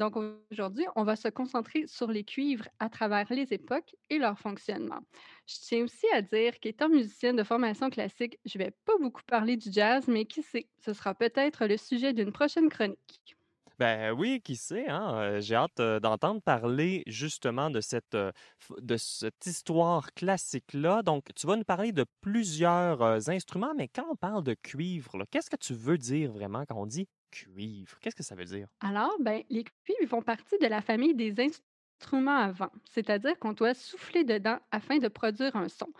Donc aujourd'hui, on va se concentrer sur les cuivres à travers les époques et leur fonctionnement. Je tiens aussi à dire qu'étant musicienne de formation classique, je ne vais pas beaucoup parler du jazz, mais qui sait, ce sera peut-être le sujet d'une prochaine chronique. Ben oui, qui sait, hein? J'ai hâte d'entendre parler justement de cette, de cette histoire classique-là. Donc, tu vas nous parler de plusieurs instruments, mais quand on parle de cuivre, qu'est-ce que tu veux dire vraiment quand on dit cuivre? Qu'est-ce que ça veut dire? Alors, ben, les cuivres font partie de la famille des instruments à vent, c'est-à-dire qu'on doit souffler dedans afin de produire un son.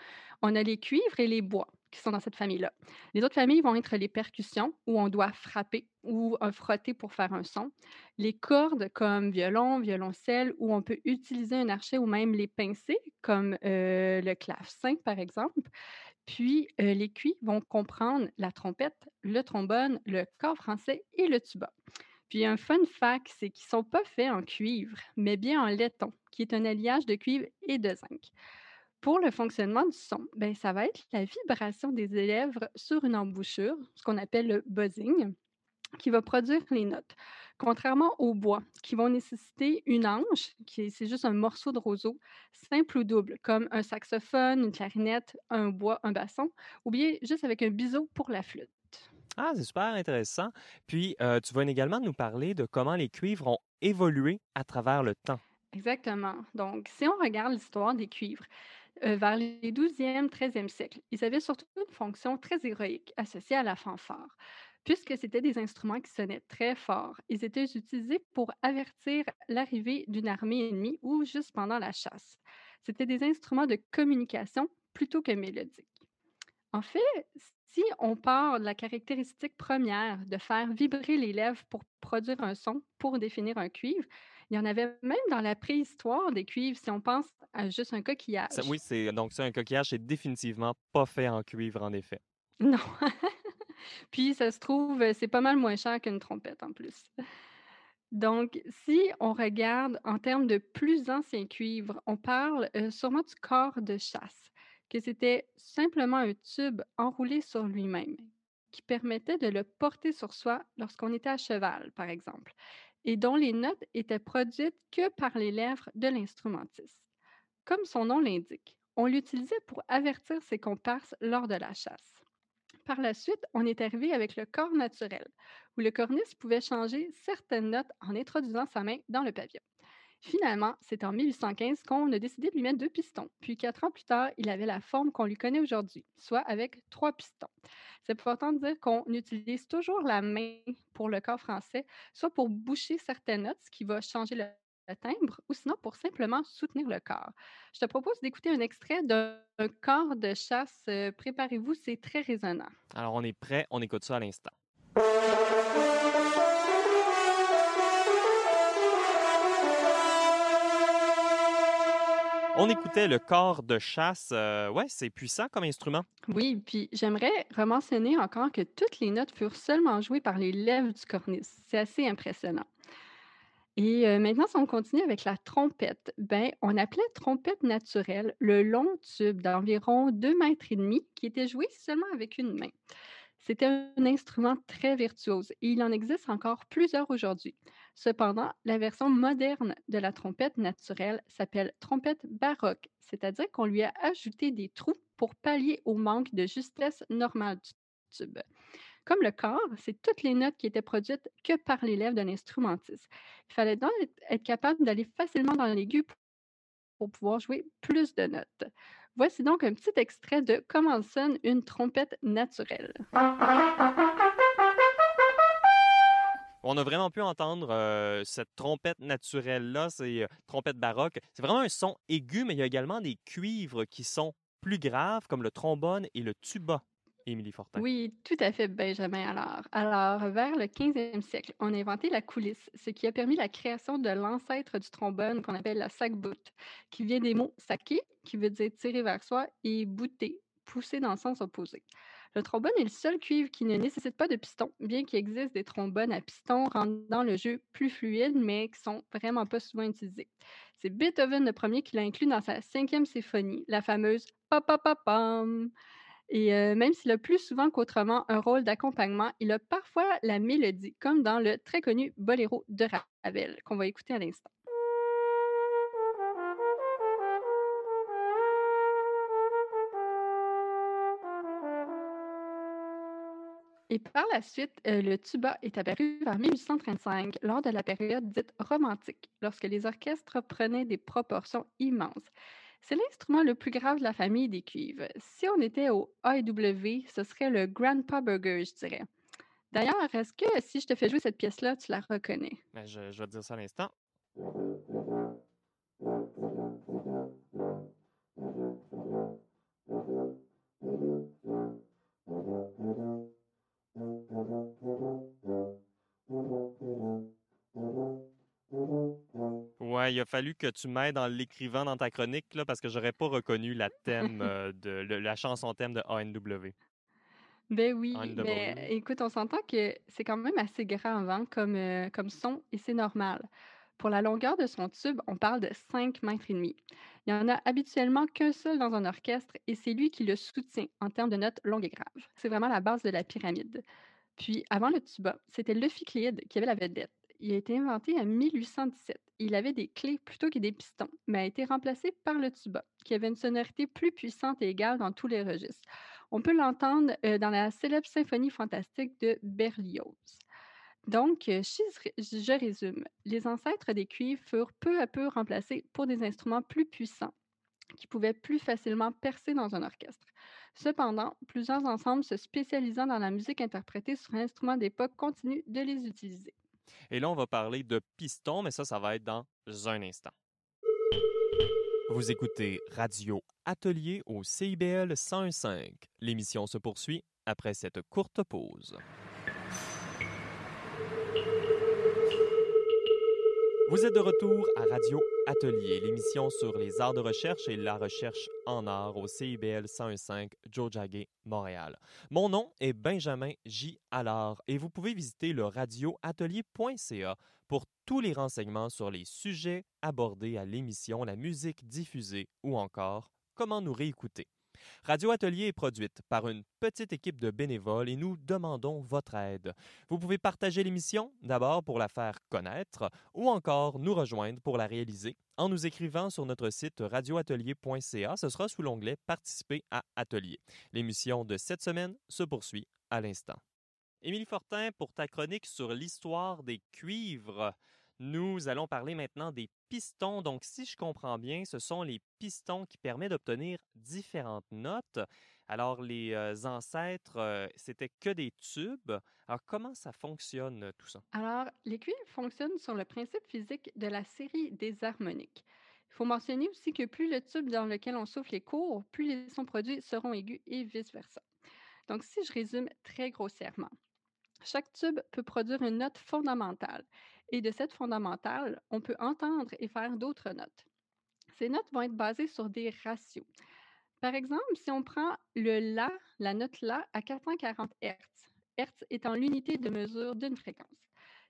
On a les cuivres et les bois qui sont dans cette famille-là. Les autres familles vont être les percussions, où on doit frapper ou euh, frotter pour faire un son. Les cordes comme violon, violoncelle, où on peut utiliser un archet ou même les pincer, comme euh, le clavecin par exemple. Puis les cuivres vont comprendre la trompette, le trombone, le corps français et le tuba. Puis un fun fact, c'est qu'ils ne sont pas faits en cuivre, mais bien en laiton, qui est un alliage de cuivre et de zinc. Pour le fonctionnement du son, ben, ça va être la vibration des lèvres sur une embouchure, ce qu'on appelle le buzzing, qui va produire les notes. Contrairement au bois, qui vont nécessiter une anche, qui est, c'est juste un morceau de roseau, simple ou double, comme un saxophone, une clarinette, un bois, un basson, ou bien juste avec un biseau pour la flûte. Ah, c'est super intéressant. Puis, euh, tu vas également nous parler de comment les cuivres ont évolué à travers le temps. Exactement. Donc, si on regarde l'histoire des cuivres, euh, vers les 12e, 13e siècles, ils avaient surtout une fonction très héroïque associée à la fanfare. Puisque c'était des instruments qui sonnaient très fort, ils étaient utilisés pour avertir l'arrivée d'une armée ennemie ou juste pendant la chasse. C'était des instruments de communication plutôt que mélodiques. En fait, si on part de la caractéristique première de faire vibrer les lèvres pour produire un son, pour définir un cuivre, il y en avait même dans la préhistoire des cuivres, si on pense à juste un coquillage. Ça- oui, c'est donc ça, un coquillage, c'est définitivement pas fait en cuivre, en effet. Non. Puis ça se trouve, c'est pas mal moins cher qu'une trompette en plus. Donc, si on regarde en termes de plus anciens cuivres, on parle euh, sûrement du corps de chasse, que c'était simplement un tube enroulé sur lui-même, qui permettait de le porter sur soi lorsqu'on était à cheval, par exemple, et dont les notes étaient produites que par les lèvres de l'instrumentiste. Comme son nom l'indique, on l'utilisait pour avertir ses comparses lors de la chasse. Par la suite, on est arrivé avec le corps naturel, où le corniste pouvait changer certaines notes en introduisant sa main dans le pavillon. Finalement, c'est en 1815 qu'on a décidé de lui mettre deux pistons. Puis quatre ans plus tard, il avait la forme qu'on lui connaît aujourd'hui, soit avec trois pistons. C'est important de dire qu'on utilise toujours la main pour le corps français, soit pour boucher certaines notes, ce qui va changer le le timbre, ou sinon pour simplement soutenir le corps. Je te propose d'écouter un extrait d'un corps de chasse. Euh, Préparez-vous, c'est très résonnant. Alors, on est prêt, on écoute ça à l'instant. On écoutait le corps de chasse. euh, ouais, c'est puissant comme instrument. Oui, puis j'aimerais rementionner encore que toutes les notes furent seulement jouées par les lèvres du corniste. C'est assez impressionnant. Et maintenant, si on continue avec la trompette, ben, on appelait trompette naturelle le long tube d'environ 2 mètres et demi qui était joué seulement avec une main. C'était un instrument très virtuose et il en existe encore plusieurs aujourd'hui. Cependant, la version moderne de la trompette naturelle s'appelle trompette baroque, c'est-à-dire qu'on lui a ajouté des trous pour pallier au manque de justesse normale du tube. Comme le corps, c'est toutes les notes qui étaient produites que par l'élève d'un instrumentiste. Il fallait donc être- capable d'aller facilement dans l'aigu pour pouvoir jouer plus de notes. Voici donc un petit extrait de comment sonne une trompette naturelle. On a vraiment pu entendre cette trompette naturelle-là, c'est euh, trompette baroque. C'est vraiment un son aigu, mais il y a également des cuivres qui sont plus graves, comme le trombone et le tuba. Émilie Fortin? Oui, tout à fait, Benjamin alors. Alors, vers le 15e siècle, on a inventé la coulisse, ce qui a permis la création de l'ancêtre du trombone qu'on appelle la sac-boute, qui vient des mots saquer, qui veut dire tirer vers soi, et bouter, pousser dans le sens opposé. Le trombone est le seul cuivre qui ne nécessite pas de piston, bien qu'il existe des trombones à piston rendant le jeu plus fluide, mais qui sont vraiment pas souvent utilisés. C'est Beethoven le premier qui l'a inclus dans sa cinquième symphonie, la fameuse pa pa pa pam. Et même s'il a plus souvent qu'autrement un rôle d'accompagnement, il a parfois la mélodie, comme dans le très connu Boléro de Ravel, qu'on va écouter à l'instant. Et par la suite, le tuba est apparu vers 1835 lors de la période dite romantique, lorsque les orchestres prenaient des proportions immenses. C'est l'instrument le plus grave de la famille des cuivres. Si on était au AEW, ce serait le Grandpa Burger, je dirais. D'ailleurs, est-ce que si je te fais jouer cette pièce-là, tu la reconnais? Ben, je, vais te dire ça à l'instant. Il a fallu que tu m'aides en l'écrivant dans ta chronique, là, parce que j'aurais pas reconnu la thème euh, de le- la chanson thème de ANW. Ben oui, ANW. mais écoute, on s'entend que c'est quand même assez grave hein, comme, euh, comme son et c'est normal. Pour la longueur de son tube, on parle de 5 mètres et demi. Il n'y en a habituellement qu'un seul dans un orchestre et c'est lui qui le soutient en termes de notes longues et graves. C'est vraiment la base de la pyramide. Puis, avant le tuba, c'était le Ficléide qui avait la vedette. Il a été inventé en 1817. Il avait des clés plutôt que des pistons, mais a été remplacé par le tuba, qui avait une sonorité plus puissante et égale dans tous les registres. On peut l'entendre euh, dans la célèbre symphonie fantastique de Berlioz. Donc, euh, je résume, les ancêtres des cuivres furent peu à peu remplacés pour des instruments plus puissants qui pouvaient plus facilement percer dans un orchestre. Cependant, plusieurs ensembles se spécialisant dans la musique interprétée sur instruments d'époque continuent de les utiliser. Et là, on va parler de piston, mais ça, ça va être dans un instant. Vous écoutez Radio Atelier au CIBL 101.5. L'émission se poursuit après cette courte pause. Vous êtes de retour à Radio Atelier, l'émission sur les arts de recherche et la recherche en arts au CIBL 101.5 Jojage, Montréal. Mon nom est Benjamin J. Allard et vous pouvez visiter le radioatelier.ca pour tous les renseignements sur les sujets abordés à l'émission, la musique diffusée ou encore comment nous réécouter. Radio Atelier est produite par une petite équipe de bénévoles et nous demandons votre aide. Vous pouvez partager l'émission, d'abord pour la faire connaître, ou encore nous rejoindre pour la réaliser en nous écrivant sur notre site radioatelier.ca. Ce sera sous l'onglet Participer à Atelier. L'émission de cette semaine se poursuit à l'instant. Émilie Fortin, pour ta chronique sur l'histoire des cuivres, nous allons parler maintenant des pistons. Donc, si je comprends bien, ce sont les pistons qui permettent d'obtenir différentes notes. Alors, les euh, ancêtres, euh, c'était que des tubes. Alors, comment ça fonctionne euh, tout ça? Alors, les cuivres fonctionnent sur le principe physique de la série des harmoniques. Il faut mentionner aussi que plus le tube dans lequel on souffle est court, plus les sons produits seront aigus et vice-versa. Donc, si je résume très grossièrement, chaque tube peut produire une note fondamentale. Et de cette fondamentale, on peut entendre et faire d'autres notes. Ces notes vont être basées sur des ratios. Par exemple, si on prend le La, la note La à 440 Hz, Hertz étant l'unité de mesure d'une fréquence.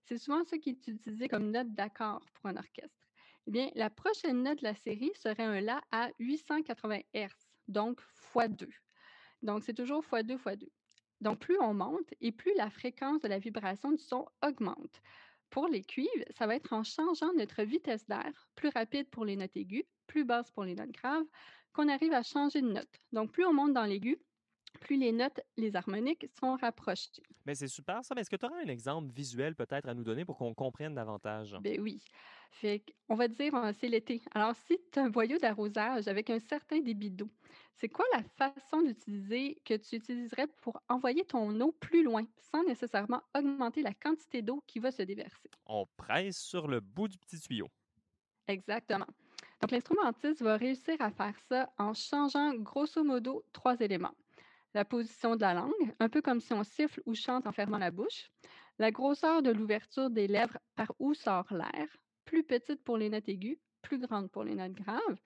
C'est souvent ce qui est utilisé comme note d'accord pour un orchestre. Eh bien, la prochaine note de la série serait un La à 880 Hz, donc x2. Donc, c'est toujours x2, x2. Donc, plus on monte et plus la fréquence de la vibration du son augmente. Pour les cuivres, ça va être en changeant notre vitesse d'air, plus rapide pour les notes aiguës, plus basse pour les notes graves, qu'on arrive à changer de note. Donc, plus on monte dans l'aigu, plus les notes, les harmoniques sont rapprochées. Mais c'est super ça. Mais est-ce que tu aurais un exemple visuel peut-être à nous donner pour qu'on comprenne davantage? Ben oui. Fait on va dire, euh, c'est l'été. Alors, si tu as un boyau d'arrosage avec un certain débit d'eau, c'est quoi la façon d'utiliser que tu utiliserais pour envoyer ton eau plus loin sans nécessairement augmenter la quantité d'eau qui va se déverser? On presse sur le bout du petit tuyau. Exactement. Donc, l'instrumentiste va réussir à faire ça en changeant grosso modo trois éléments. La position de la langue, un peu comme si on siffle ou chante en fermant la bouche, la grosseur de l'ouverture des lèvres par où sort l'air, plus petite pour les notes aiguës, plus grande pour les notes graves,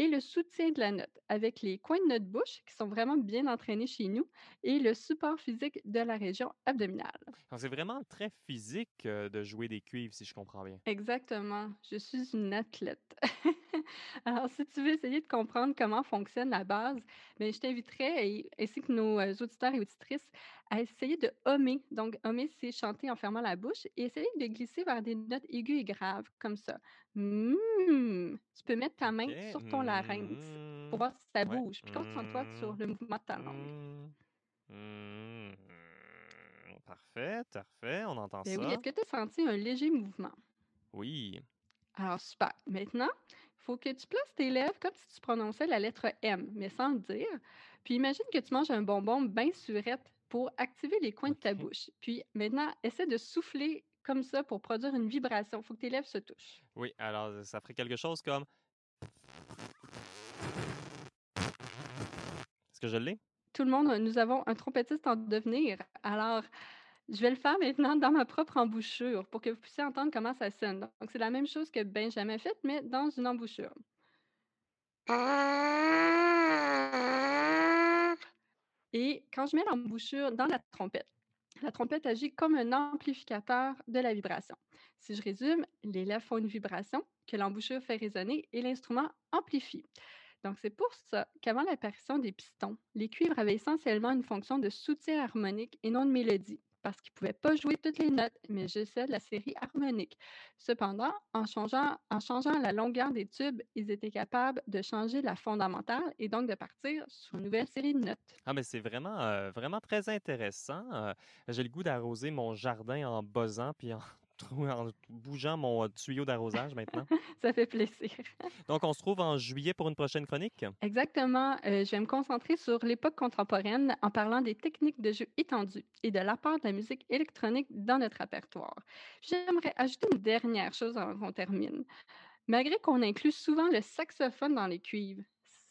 et le soutien de la note avec les coins de notre bouche qui sont vraiment bien entraînés chez nous et le support physique de la région abdominale. C'est vraiment très physique euh, de jouer des cuivres, si je comprends bien. Exactement. Je suis une athlète. Alors, si tu veux essayer de comprendre comment fonctionne la base, bien, je t'inviterais, et- ainsi que nos euh, auditeurs et auditrices, à essayer de hummer. Donc, hummer, c'est chanter en fermant la bouche et essayer de glisser vers des notes aiguës et graves, comme ça. Mm. Tu peux mettre ta main sur ton larynx pour voir si ça Ouais. bouge. Puis concentre-toi sur le mouvement de ta langue. Parfait, parfait, on entend Ben oui, ça. est-ce que tu as senti un léger mouvement? Oui. Alors, super. Maintenant, il faut que tu places tes lèvres comme si tu prononçais la lettre M, mais sans le dire. Puis imagine que tu manges un bonbon bien surette pour activer les coins de ta bouche. Puis maintenant, essaie de souffler comme ça pour produire une vibration. Il faut que tes lèvres se touchent. Oui, alors ça ferait quelque chose comme. Est-ce que je l'ai? Tout le monde, nous avons un trompettiste en devenir. Alors, je vais le faire maintenant dans ma propre embouchure pour que vous puissiez entendre comment ça sonne. Donc, c'est la même chose que Benjamin fait, mais dans une embouchure. Et quand je mets l'embouchure dans la trompette, la trompette agit comme un amplificateur de la vibration. Si je résume, les lèvres font une vibration que l'embouchure fait résonner et l'instrument amplifie. Donc, c'est pour ça qu'avant l'apparition des pistons, les cuivres avaient essentiellement une fonction de soutien harmonique et non de mélodie, parce qu'ils ne pouvaient pas jouer toutes les notes, mais juste de la série harmonique. Cependant, en changeant, en changeant la longueur des tubes, ils étaient capables de changer la fondamentale et donc de partir sur une nouvelle série de notes. Ah, mais c'est vraiment, euh, vraiment très intéressant. Euh, J'ai le goût d'arroser mon jardin en buzzant puis en, trou- en bougeant mon tuyau d'arrosage maintenant. Ça fait plaisir. Donc, on se trouve en juillet pour une prochaine chronique? Exactement. euh, je vais me concentrer sur l'époque contemporaine en parlant des techniques de jeu étendues et de l'apport de la musique électronique dans notre répertoire. J'aimerais ajouter une dernière chose avant qu'on termine. Malgré qu'on inclut souvent le saxophone dans les cuivres,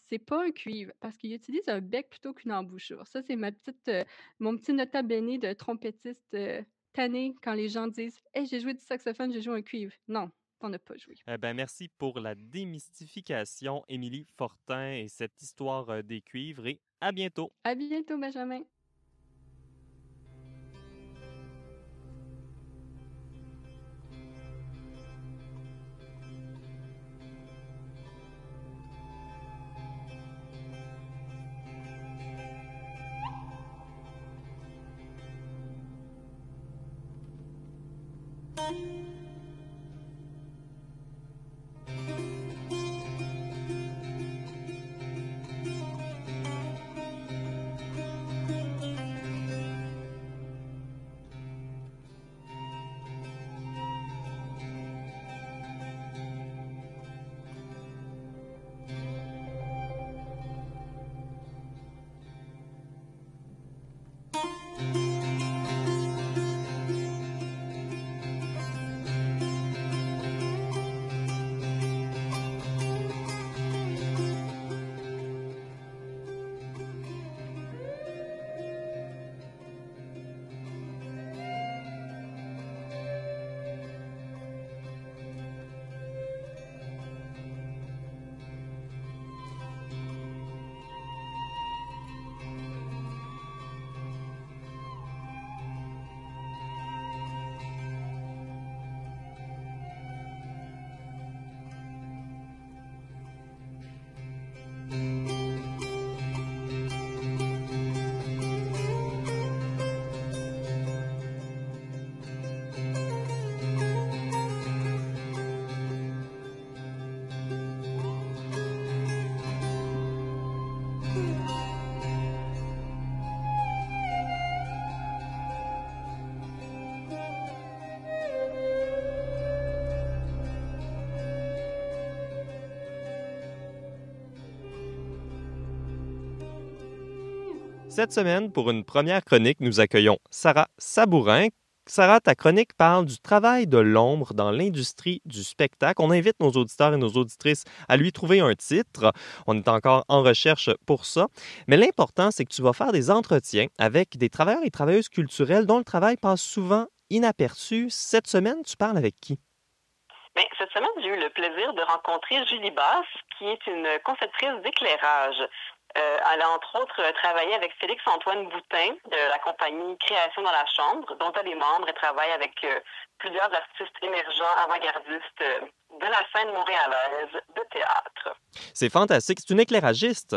c'est pas un cuivre parce qu'il utilise un bec plutôt qu'une embouchure. Ça, c'est ma petite, euh, mon petit nota bene de trompettiste euh, tanné quand les gens disent Hey, j'ai joué du saxophone, j'ai joué un cuivre. Non, t'en as pas joué. Eh ben, merci pour la démystification, Émilie Fortin, et cette histoire des cuivres. Et à bientôt. À bientôt, Benjamin. Cette semaine, pour une première chronique, nous accueillons Sarah Sabourin. Sarah, ta chronique parle du travail de l'ombre dans l'industrie du spectacle. On invite nos auditeurs et nos auditrices à lui trouver un titre. On est encore en recherche pour ça. Mais l'important, c'est que tu vas faire des entretiens avec des travailleurs et travailleuses culturelles dont le travail passe souvent inaperçu. Cette semaine, tu parles avec qui? Bien, cette semaine, j'ai eu le plaisir de rencontrer Julie Basse, qui est une conceptrice d'éclairage. Euh, elle a entre autres travaillé avec Félix-Antoine Boutin de la compagnie Création dans la Chambre, dont elle est membre et travaille avec euh, plusieurs artistes émergents avant-gardistes euh, de la scène montréalaise de théâtre. C'est fantastique. C'est une éclairagiste.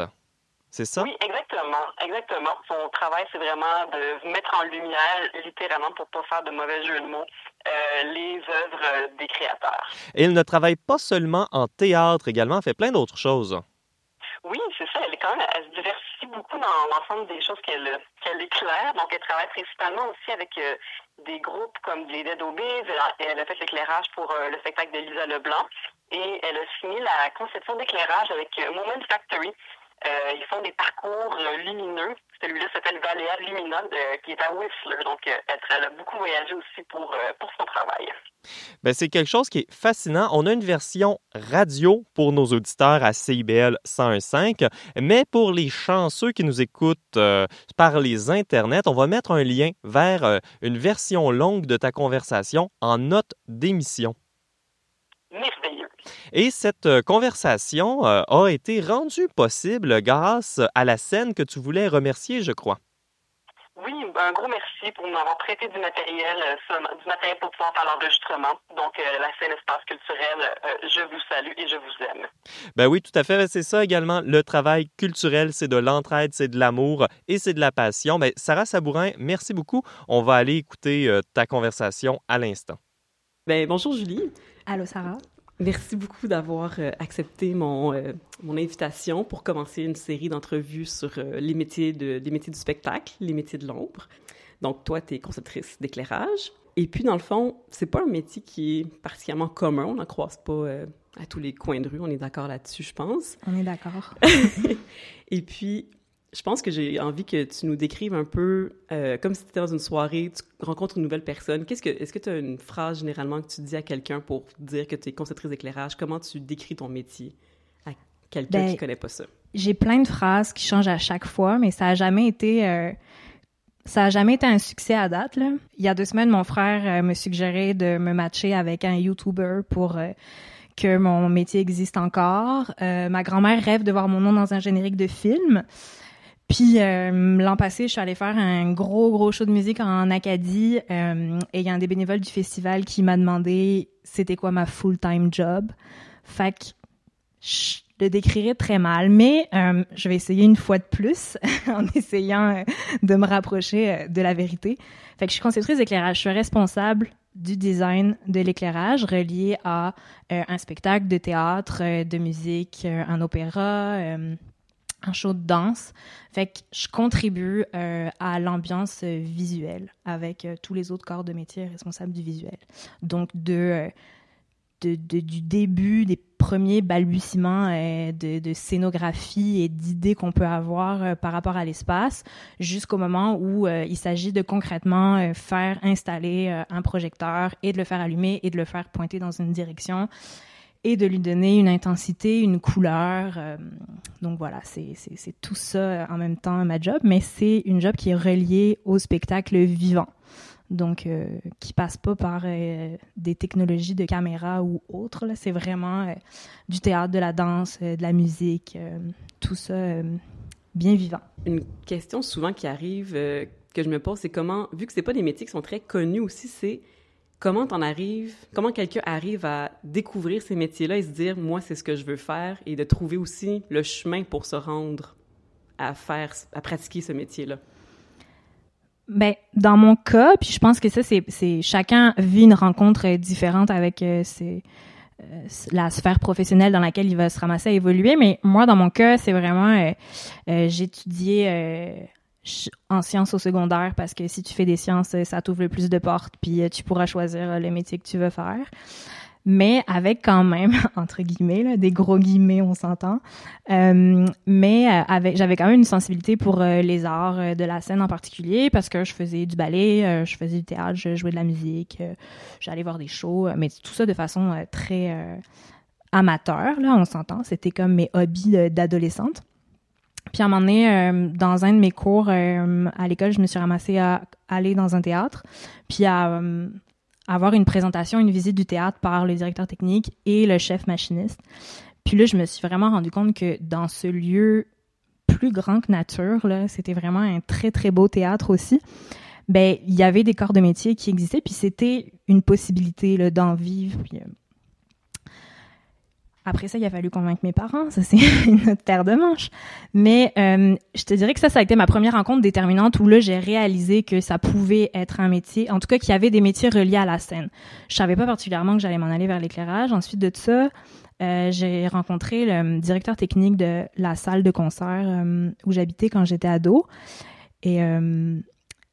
C'est ça? Oui, exactement. Exactement. Son travail, c'est vraiment de mettre en lumière, littéralement, pour pas faire de mauvais jeu de mots, euh, les œuvres des créateurs. Et elle ne travaille pas seulement en théâtre également, elle fait plein d'autres choses. Oui, c'est ça. Elle, est quand même, elle se diversifie beaucoup dans l'ensemble des choses qu'elle qu'elle éclaire. Donc, elle travaille principalement aussi avec euh, des groupes comme les Dead Obies. Elle, a- elle a fait l'éclairage pour euh, le spectacle de Lisa Leblanc. Et elle a signé la conception d'éclairage avec euh, Moment Factory. Euh, ils font des parcours euh, lumineux. Celui-là s'appelle Valéa Lumina, de- qui est à Whistler. Donc, euh, elle, a beaucoup voyagé aussi pour, pour son travail. Ben, c'est quelque chose qui est fascinant. On a une version radio pour nos auditeurs à CIBL 101.5, mais pour les chanceux qui nous écoutent euh, par les internets, on va mettre un lien vers euh, une version longue de ta conversation en note d'émission. Merveilleux. Et cette euh, conversation euh, a été rendue possible grâce à la scène que tu voulais remercier, je crois. Oui, un gros merci pour m'avoir prêté du matériel, euh, du matériel pour pouvoir faire l'enregistrement. Donc, euh, la scène Espace culturel, euh, je vous salue et je vous aime. Ben oui, tout à fait. C'est ça également. Le travail culturel, c'est de l'entraide, c'est de l'amour et c'est de la passion. Ben, Sarah Sabourin, merci beaucoup. On va aller écouter euh, ta conversation à l'instant. Ben, bonjour Julie. Allô, Sarah? Merci beaucoup d'avoir euh, accepté mon, euh, mon invitation pour commencer une série d'entrevues sur euh, les, métiers de, les métiers du spectacle, les métiers de l'ombre. Donc, toi, tu es conceptrice d'éclairage. Et puis, dans le fond, c'est pas un métier qui est particulièrement commun. On n'en croise pas euh, à tous les coins de rue. On est d'accord là-dessus, je pense. On est d'accord. Et puis, je pense que j'ai envie que tu nous décrives un peu, euh, comme si tu étais dans une soirée, tu rencontres une nouvelle personne. Qu'est-ce que, est-ce que tu as une phrase généralement que tu dis à quelqu'un pour dire que tu es conceptrice d'éclairage? Comment tu décris ton métier à quelqu'un Ben, qui connaît pas ça? J'ai plein de phrases qui changent à chaque fois, mais ça a jamais été... euh, ça a jamais été un succès à date. Là. Il y a deux semaines, mon frère euh, me suggérait de me matcher avec un YouTuber pour que mon métier existe encore. Ma grand-mère rêve de voir mon nom dans un générique de film. Puis euh, l'an passé, je suis allée faire un gros, gros show de musique en Acadie et il y a un des bénévoles du festival qui m'a demandé c'était quoi ma full-time job. Fait je le décrirais très mal, mais euh, je vais essayer une fois de plus en essayant euh, de me rapprocher de la vérité. Fait que je suis conceptrice d'éclairage. Je suis responsable du design de l'éclairage relié à un spectacle de théâtre, de musique, un opéra, un show de danse. Fait que je contribue euh, à l'ambiance visuelle avec euh, tous les autres corps de métier responsables du visuel. Donc de, euh, du début des premiers balbutiements de, scénographie et d'idées qu'on peut avoir par rapport à l'espace jusqu'au moment où il s'agit de concrètement faire installer un projecteur et de le faire allumer et de le faire pointer dans une direction et de lui donner une intensité, une couleur. euh, donc voilà, c'est tout ça en même temps ma job, mais c'est une job qui est reliée au spectacle vivant. Donc, euh, qui passe pas par euh, des technologies de caméra ou autres. C'est vraiment euh, du théâtre, de la danse, de la musique, tout ça bien vivant. Une question souvent qui arrive, que je me pose, c'est comment, vu que c'est pas des métiers qui sont très connus aussi, c'est comment t'en arrives, comment quelqu'un arrive à découvrir ces métiers-là et se dire, moi, c'est ce que je veux faire, et de trouver aussi le chemin pour se rendre à faire, à pratiquer ce métier-là? Ben, dans mon cas, puis je pense que ça, c'est, chacun vit une rencontre euh, différente avec euh, euh, la sphère professionnelle dans laquelle il va se ramasser à évoluer. Mais moi, dans mon cas, c'est vraiment, euh, j'étudiais euh, ch- en sciences au secondaire parce que si tu fais des sciences, euh, ça t'ouvre le plus de portes, puis euh, tu pourras choisir euh, le métier que tu veux faire. mais avec quand même, entre guillemets, des gros guillemets, on s'entend, mais j'avais quand même une sensibilité pour les arts de la scène en particulier, parce que je faisais du ballet, je faisais du théâtre, je jouais de la musique, j'allais voir des shows, mais tout ça de façon très amateur, là, on s'entend, c'était comme mes hobbies d'adolescente. Puis à un moment donné, euh, dans un de mes cours euh, à l'école, je me suis ramassée à aller dans un théâtre, puis à euh, avoir une présentation, une visite du théâtre par le directeur technique et le chef machiniste. Puis là, je me suis vraiment rendu compte que dans ce lieu plus grand que nature, là, c'était vraiment un très, très beau théâtre aussi. Ben, il y avait des corps de métier qui existaient, puis c'était une possibilité d'en vivre. Après ça, il a fallu convaincre mes parents. Ça, c'est une autre paire de manches. Mais euh, je te dirais que ça, ça a été ma première rencontre déterminante où là, j'ai réalisé que ça pouvait être un métier, en tout cas qu'il y avait des métiers reliés à la scène. Je savais pas particulièrement que j'allais m'en aller vers l'éclairage. Ensuite de ça, euh, j'ai rencontré le directeur technique de la salle de concert euh, où j'habitais quand j'étais ado. Et, euh,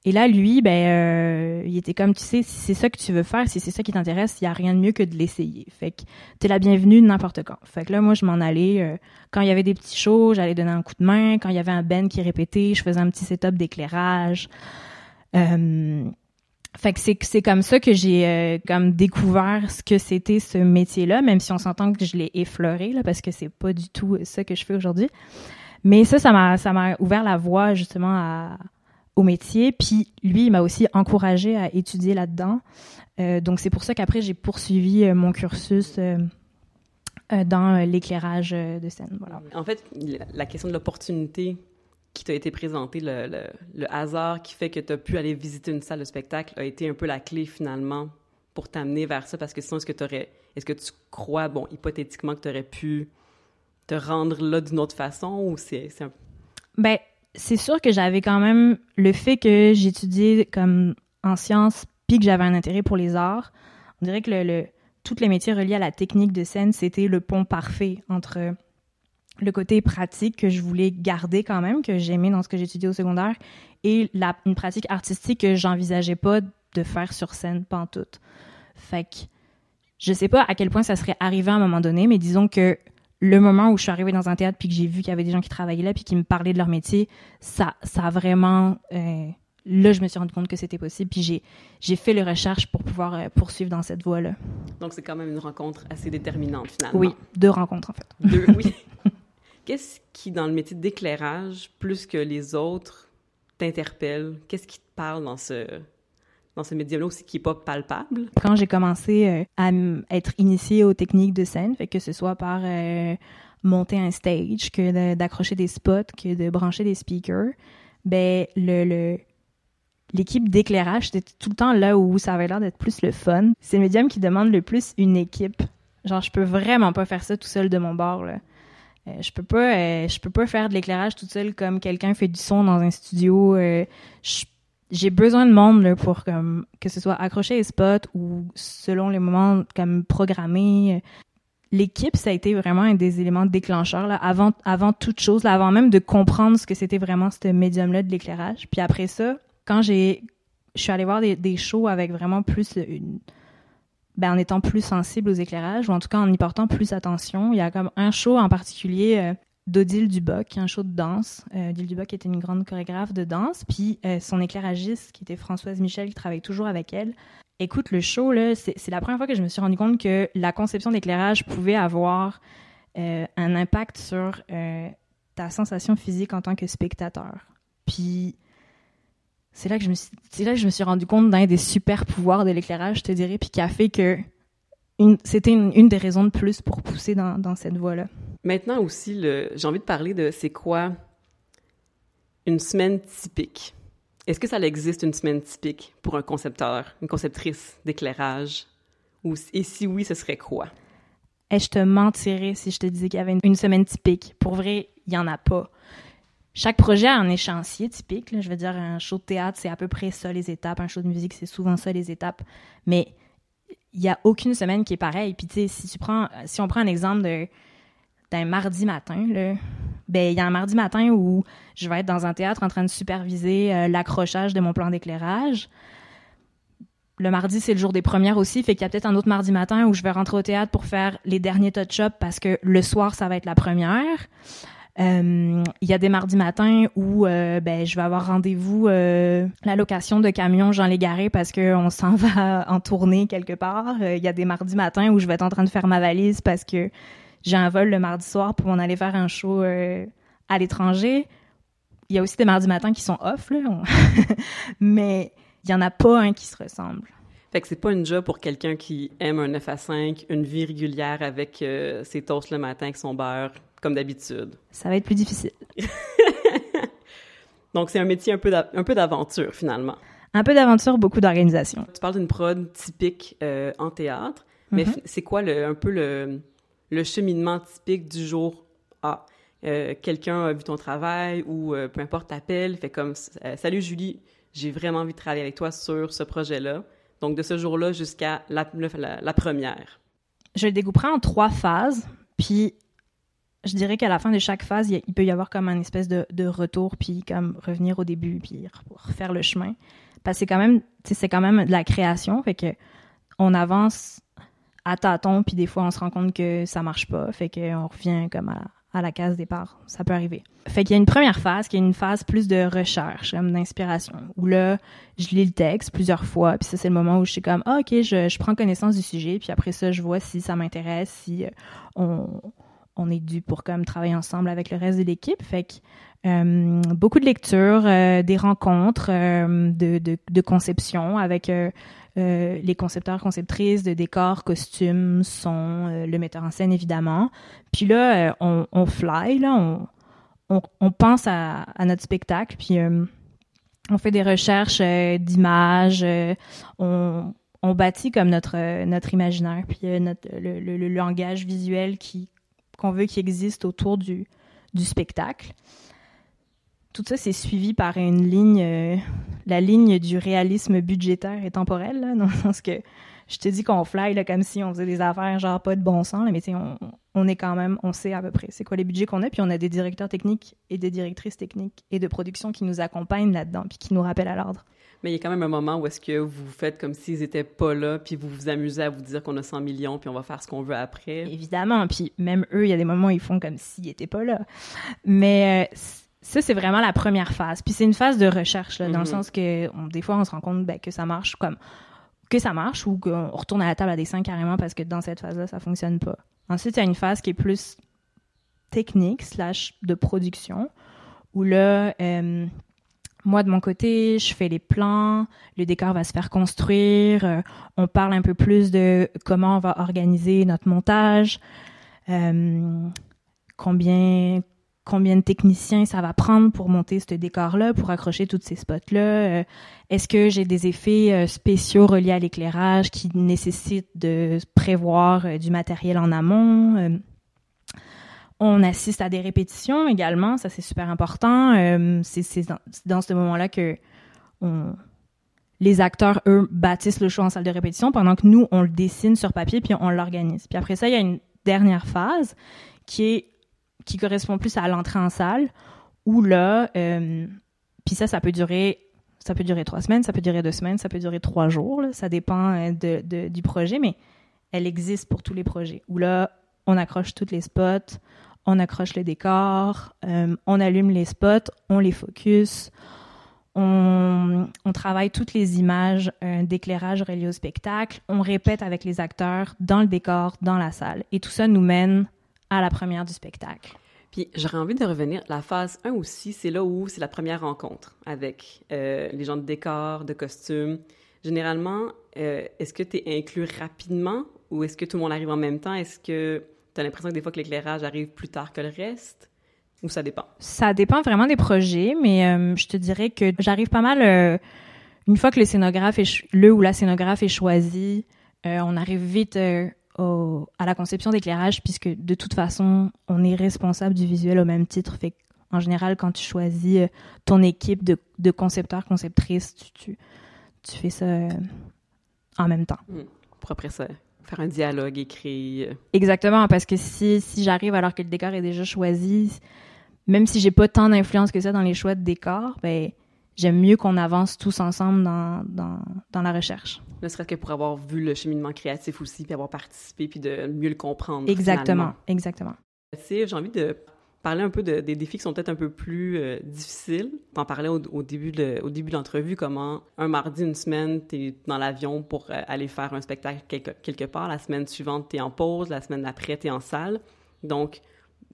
et là, lui, ben, euh, il était comme, tu sais, si c'est ça que tu veux faire, si c'est ça qui t'intéresse, il y a rien de mieux que de l'essayer. Fait que t'es la bienvenue n'importe quand. Fait que là, moi, je m'en allais. euh, quand il y avait des petits shows, j'allais donner un coup de main. Quand il y avait un band qui répétait, je faisais un petit setup d'éclairage. Euh, fait que c'est c'est comme ça que j'ai euh, comme découvert ce que c'était ce métier-là, même si on s'entend que je l'ai effleuré là, parce que c'est pas du tout ça que je fais aujourd'hui. Mais ça, ça m'a ça m'a ouvert la voie justement à, au métier. Puis lui, il m'a aussi encouragé à étudier là-dedans. Euh, donc c'est pour ça qu'après j'ai poursuivi euh, mon cursus euh, dans l'éclairage de scène. Voilà. En fait, la- question de l'opportunité qui t'a été présentée, le, le- le hasard qui fait que tu as pu aller visiter une salle de spectacle a été un peu la clé finalement pour t'amener vers ça? Parce que sinon, est-ce que tu est-ce que tu crois, bon, hypothétiquement, que tu aurais pu te rendre là d'une autre façon ou c'est c'est un... Ben, c'est sûr que j'avais quand même le fait que j'étudiais comme en sciences puis que j'avais un intérêt pour les arts. On dirait que le, tous les métiers reliés à la technique de scène, c'était le pont parfait entre le côté pratique que je voulais garder quand même, que j'aimais dans ce que j'étudiais au secondaire, et une pratique artistique que j'envisageais pas de faire sur scène pantoute. Fait que je sais pas à quel point ça serait arrivé à un moment donné, mais disons que le moment où je suis arrivée dans un théâtre puis que j'ai vu qu'il y avait des gens qui travaillaient là puis qui me parlaient de leur métier, ça, ça a vraiment... euh, là, je me suis rendu compte que c'était possible puis j'ai, j'ai fait les recherches pour pouvoir euh, poursuivre dans cette voie-là. Donc, c'est quand même une rencontre assez déterminante finalement. Oui, deux rencontres en fait. Deux, oui. Qu'est-ce qui, dans le métier d'éclairage, plus que les autres, t'interpelle? Qu'est-ce qui te parle dans ce, dans ce médium-là aussi qui n'est pas palpable? Quand j'ai commencé euh, à être initiée aux techniques de scène, que ce soit par euh, monter un stage, que d'accrocher des spots, que de brancher des speakers, ben le, l'équipe d'éclairage, c'était tout le temps là où ça avait l'air d'être plus le fun. C'est le médium qui demande le plus une équipe. Genre, je peux vraiment pas faire ça tout seul de mon bord. Euh, je peux pas je peux pas faire de l'éclairage toute seule comme quelqu'un fait du son dans un studio euh, je- j'ai besoin de monde là, pour comme que ce soit accrocher les spots ou selon les moments comme programmer l'équipe ça a été vraiment un des éléments déclencheurs là avant avant toute chose là, avant même de comprendre ce que c'était vraiment ce médium là de l'éclairage puis après ça quand j'ai je suis allée voir des, des shows avec vraiment plus une ben, en étant plus sensible aux éclairages, ou en tout cas en y portant plus attention. Il y a comme un show en particulier euh, d'Odile Duboc, un show de danse. Euh, Odile Duboc était une grande chorégraphe de danse, puis euh, son éclairagiste, qui était Françoise Michel, qui travaille toujours avec elle. Écoute, le show, c'est la première fois que je me suis rendu compte que la conception d'éclairage pouvait avoir euh, un impact sur ta sensation physique en tant que spectateur. Puis c'est là que je me suis, là que je me suis rendu compte d'un des super pouvoirs de l'éclairage, je te dirais, puis qui a fait que c'était une, une des raisons de plus pour pousser dans, dans cette voie-là. Maintenant aussi, j'ai envie de parler de c'est quoi une semaine typique. Est-ce que ça existe une semaine typique pour un concepteur, une conceptrice d'éclairage? Et si oui, ce serait quoi? Et je te mentirais si je te disais qu'il y avait une, une semaine typique. Pour vrai, il y en a pas. Chaque projet a un échéancier typique. là. Je veux dire, un show de théâtre, c'est à peu près ça les étapes. Un show de musique, c'est souvent ça les étapes. Mais il y a aucune semaine qui est pareille. Puis tu sais, si tu prends, si on prend un exemple d'un mardi matin, là, ben il y a un mardi matin où je vais être dans un théâtre en train de superviser euh, l'accrochage de mon plan d'éclairage. le mardi, c'est le jour des premières aussi, fait qu'il y a peut-être un autre mardi matin où je vais rentrer au théâtre pour faire les derniers touch-up parce que le soir, ça va être la première. Euh, Il y a des mardis matins où euh, ben, je vais avoir rendez-vous euh, la location de camion Jean Légaré parce qu'on s'en va en tournée quelque part. Il y a des mardis matins où je vais être en train de faire ma valise parce que j'ai un vol le mardi soir pour m'en aller faire un show à l'étranger. Il y a aussi des mardis matins qui sont off, mais il y en a pas un qui se ressemble. Fait que c'est pas une job pour quelqu'un qui aime un 9 à 5, une vie régulière avec ses toasts le matin avec son beurre, comme d'habitude. Ça va être plus difficile. Donc, c'est un métier un peu d'aventure, finalement. Un peu d'aventure, beaucoup d'organisation. Tu parles d'une prod typique euh, en théâtre, mais Mhm. f- c'est quoi le, un peu le, le cheminement typique du jour A? Euh, Quelqu'un a vu ton travail ou euh, peu importe t'appelle, fait comme Salut Julie, j'ai vraiment envie de travailler avec toi sur ce projet-là. Donc, de ce jour-là jusqu'à la- la première. Je le découperai en trois phases, puis je dirais qu'à la fin de chaque phase, il, peut y avoir comme un espèce de, retour, puis comme revenir au début, puis re- refaire le chemin. Parce que c'est quand même, quand même de la création, fait que on avance à tâtons, puis des fois on se rend compte que ça marche pas, fait qu'on revient comme à, à la case départ. Ça peut arriver. Fait qu'il y a une première phase qui est une phase plus de recherche, comme d'inspiration, où là, je lis le texte plusieurs fois, puis ça, c'est le moment où je suis comme, ah, OK, je, je prends connaissance du sujet, puis après ça, je vois si ça m'intéresse, si euh, on, on est dû pour comme travailler ensemble avec le reste de l'équipe. Fait que euh, beaucoup de lectures, euh, des rencontres euh, de, de, conception avec les concepteurs, conceptrices de décors, costumes, son, le metteur en scène évidemment. Puis là, on, on fly, là, on, on, pense à, notre spectacle, puis on fait des recherches d'images, on, on bâtit comme notre, notre imaginaire, puis notre, le langage visuel qui qu'on veut qu'il existe autour du, du spectacle. Tout ça, c'est suivi par une ligne, euh, la ligne du réalisme budgétaire et temporel, dans le sens que je te dis qu'on fly comme si on faisait des affaires genre pas de bon sens, mais on, on est quand même, on sait à peu près c'est quoi les budgets qu'on a, puis on a des directeurs techniques et des directrices techniques et de production qui nous accompagnent là-dedans, puis qui nous rappellent à l'ordre. Mais il y a quand même un moment où est-ce que vous faites comme s'ils étaient pas là, puis vous vous amusez à vous dire qu'on a 100 millions, puis on va faire ce qu'on veut après. Évidemment, puis même eux, il y a des moments où ils font comme s'ils n'étaient pas là. Mais euh, ça, c'est vraiment la première phase. Puis c'est une phase de recherche, là, dans le Mhm. sens que on- des fois, on se rend compte ben, que ça marche comme que ça marche ou qu'on retourne à la table à dessin carrément parce que dans cette phase-là, ça fonctionne pas. Ensuite, il y a une phase qui est plus technique slash de production où là, euh, moi de mon côté, je fais les plans, le décor va se faire construire, euh, on parle un peu plus de comment on va organiser notre montage, euh, combien combien de techniciens ça va prendre pour monter ce décor-là, pour accrocher tous ces spots-là. Euh, Est-ce que j'ai des effets spéciaux reliés à l'éclairage qui nécessitent de prévoir du matériel en amont? On assiste à des répétitions également, ça c'est super important. Euh, c'est dans, ce moment-là que les acteurs, eux, bâtissent le show en salle de répétition pendant que nous, on le dessine sur papier puis on l'organise. Puis après ça, il y a une dernière phase qui correspond plus à l'entrée en salle où là, euh, puis ça, ça peut durer ça peut durer trois semaines, ça peut durer deux semaines, ça peut durer trois jours, ça dépend euh, du projet, mais elle existe pour tous les projets. Où là, on accroche tous les spots, on accroche le décor, euh, on allume les spots, on les focus, on, travaille toutes les images euh, d'éclairage reliées au spectacle, on répète avec les acteurs dans le décor, dans la salle. Et tout ça nous mène à la première du spectacle. Puis j'aurais envie de revenir. La phase 1 aussi, c'est là où c'est la première rencontre avec euh, les gens de décor, de costumes. Généralement, euh, est-ce que tu es inclus rapidement ou est-ce que tout le monde arrive en même temps? Est-ce que tu as l'impression que des fois que l'éclairage arrive plus tard que le reste? Ou ça dépend? Ça dépend vraiment des projets, mais euh, je te dirais que j'arrive pas mal. euh, une fois que le scénographe est le ou la scénographe est choisi, euh, on arrive vite au- à la conception d'éclairage, puisque de toute façon, on est responsable du visuel au même titre. Fait en général, quand tu choisis ton équipe de, de concepteurs, conceptrices, tu, tu, tu fais ça en même temps. Pour après ça, faire un dialogue écrit. euh, Exactement, parce que si, si j'arrive alors que le décor est déjà choisi, même si j'ai pas tant d'influence que ça dans les choix de décor, ben j'aime mieux qu'on avance tous ensemble dans, dans, dans la recherche. Ne serait-ce que pour avoir vu le cheminement créatif aussi, puis avoir participé, puis de mieux le comprendre. Exactement, finalement. exactement. J'ai envie de parler un peu de- des défis qui sont peut-être un peu plus euh, difficiles. T'en parlais au, au début de, l'entrevue, comment un mardi, une semaine, t'es dans l'avion pour euh, aller faire un spectacle quelque, quelque part. La semaine suivante, t'es en pause. La semaine d'après, t'es en salle. Donc,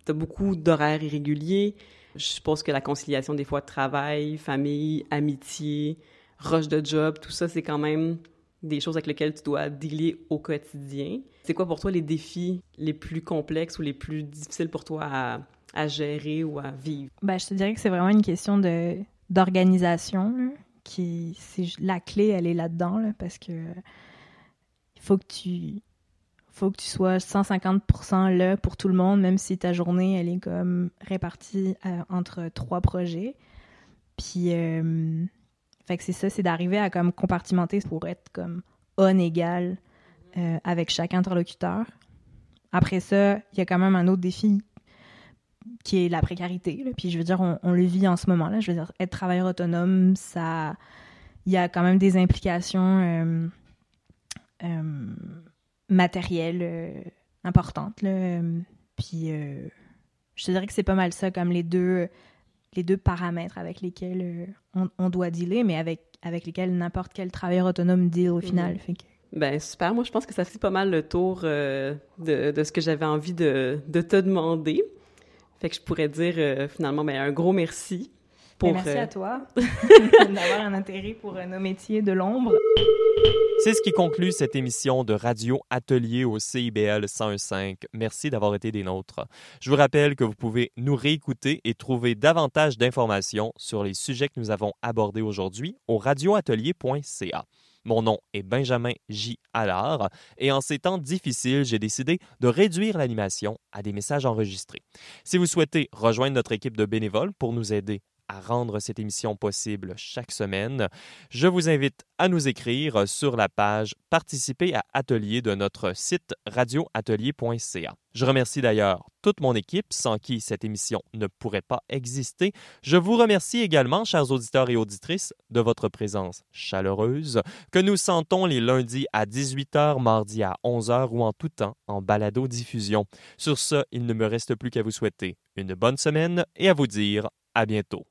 t'as beaucoup d'horaires irréguliers. Je suppose que la conciliation des fois de travail, famille, amitié, rush de job, tout ça, c'est quand même des choses avec lesquelles tu dois dealer au quotidien. C'est quoi pour toi les défis les plus complexes ou les plus difficiles pour toi à, à gérer ou à vivre? Ben, je te dirais que c'est vraiment une question de d'organisation qui c'est la clé elle est là-dedans là, parce que il faut que tu faut que tu sois 150% là pour tout le monde même si ta journée elle est comme répartie euh, entre trois projets puis euh, fait que c'est ça c'est d'arriver à comme compartimenter pour être comme on égal euh, avec chaque interlocuteur après ça il y a quand même un autre défi qui est la précarité. là. Puis je veux dire, on, on le vit en ce moment. là. Je veux dire, être travailleur autonome, ça, il y a quand même des implications euh, euh, matérielles euh, importantes. là. Puis je te dirais que c'est pas mal ça, comme les deux, les deux paramètres avec lesquels on, on doit dealer, mais avec, avec lesquels n'importe quel travailleur autonome deal au final. Fait que- Ben super, moi je pense que ça fait pas mal le tour de, de ce que j'avais envie de, de te demander. Fait que je pourrais dire euh, finalement ben, un gros merci pour... Ben, merci euh, à toi d'avoir un intérêt pour euh, nos métiers de l'ombre. C'est ce qui conclut cette émission de Radio Atelier au CIBL 101.5. Merci d'avoir été des nôtres. Je vous rappelle que vous pouvez nous réécouter et trouver davantage d'informations sur les sujets que nous avons abordés aujourd'hui au radioatelier.ca. Mon nom est Benjamin J. Allard et en ces temps difficiles, j'ai décidé de réduire l'animation à des messages enregistrés. Si vous souhaitez rejoindre notre équipe de bénévoles pour nous aider à rendre cette émission possible chaque semaine, je vous invite à nous écrire sur la page Participer à Atelier de notre site radioatelier.ca. Je remercie d'ailleurs toute mon équipe sans qui cette émission ne pourrait pas exister. Je vous remercie également, chers auditeurs et auditrices, de votre présence chaleureuse que nous sentons les lundis à 18h, mardi à 11h ou en tout temps en balado-diffusion. Sur ce, il ne me reste plus qu'à vous souhaiter une bonne semaine et à vous dire à bientôt.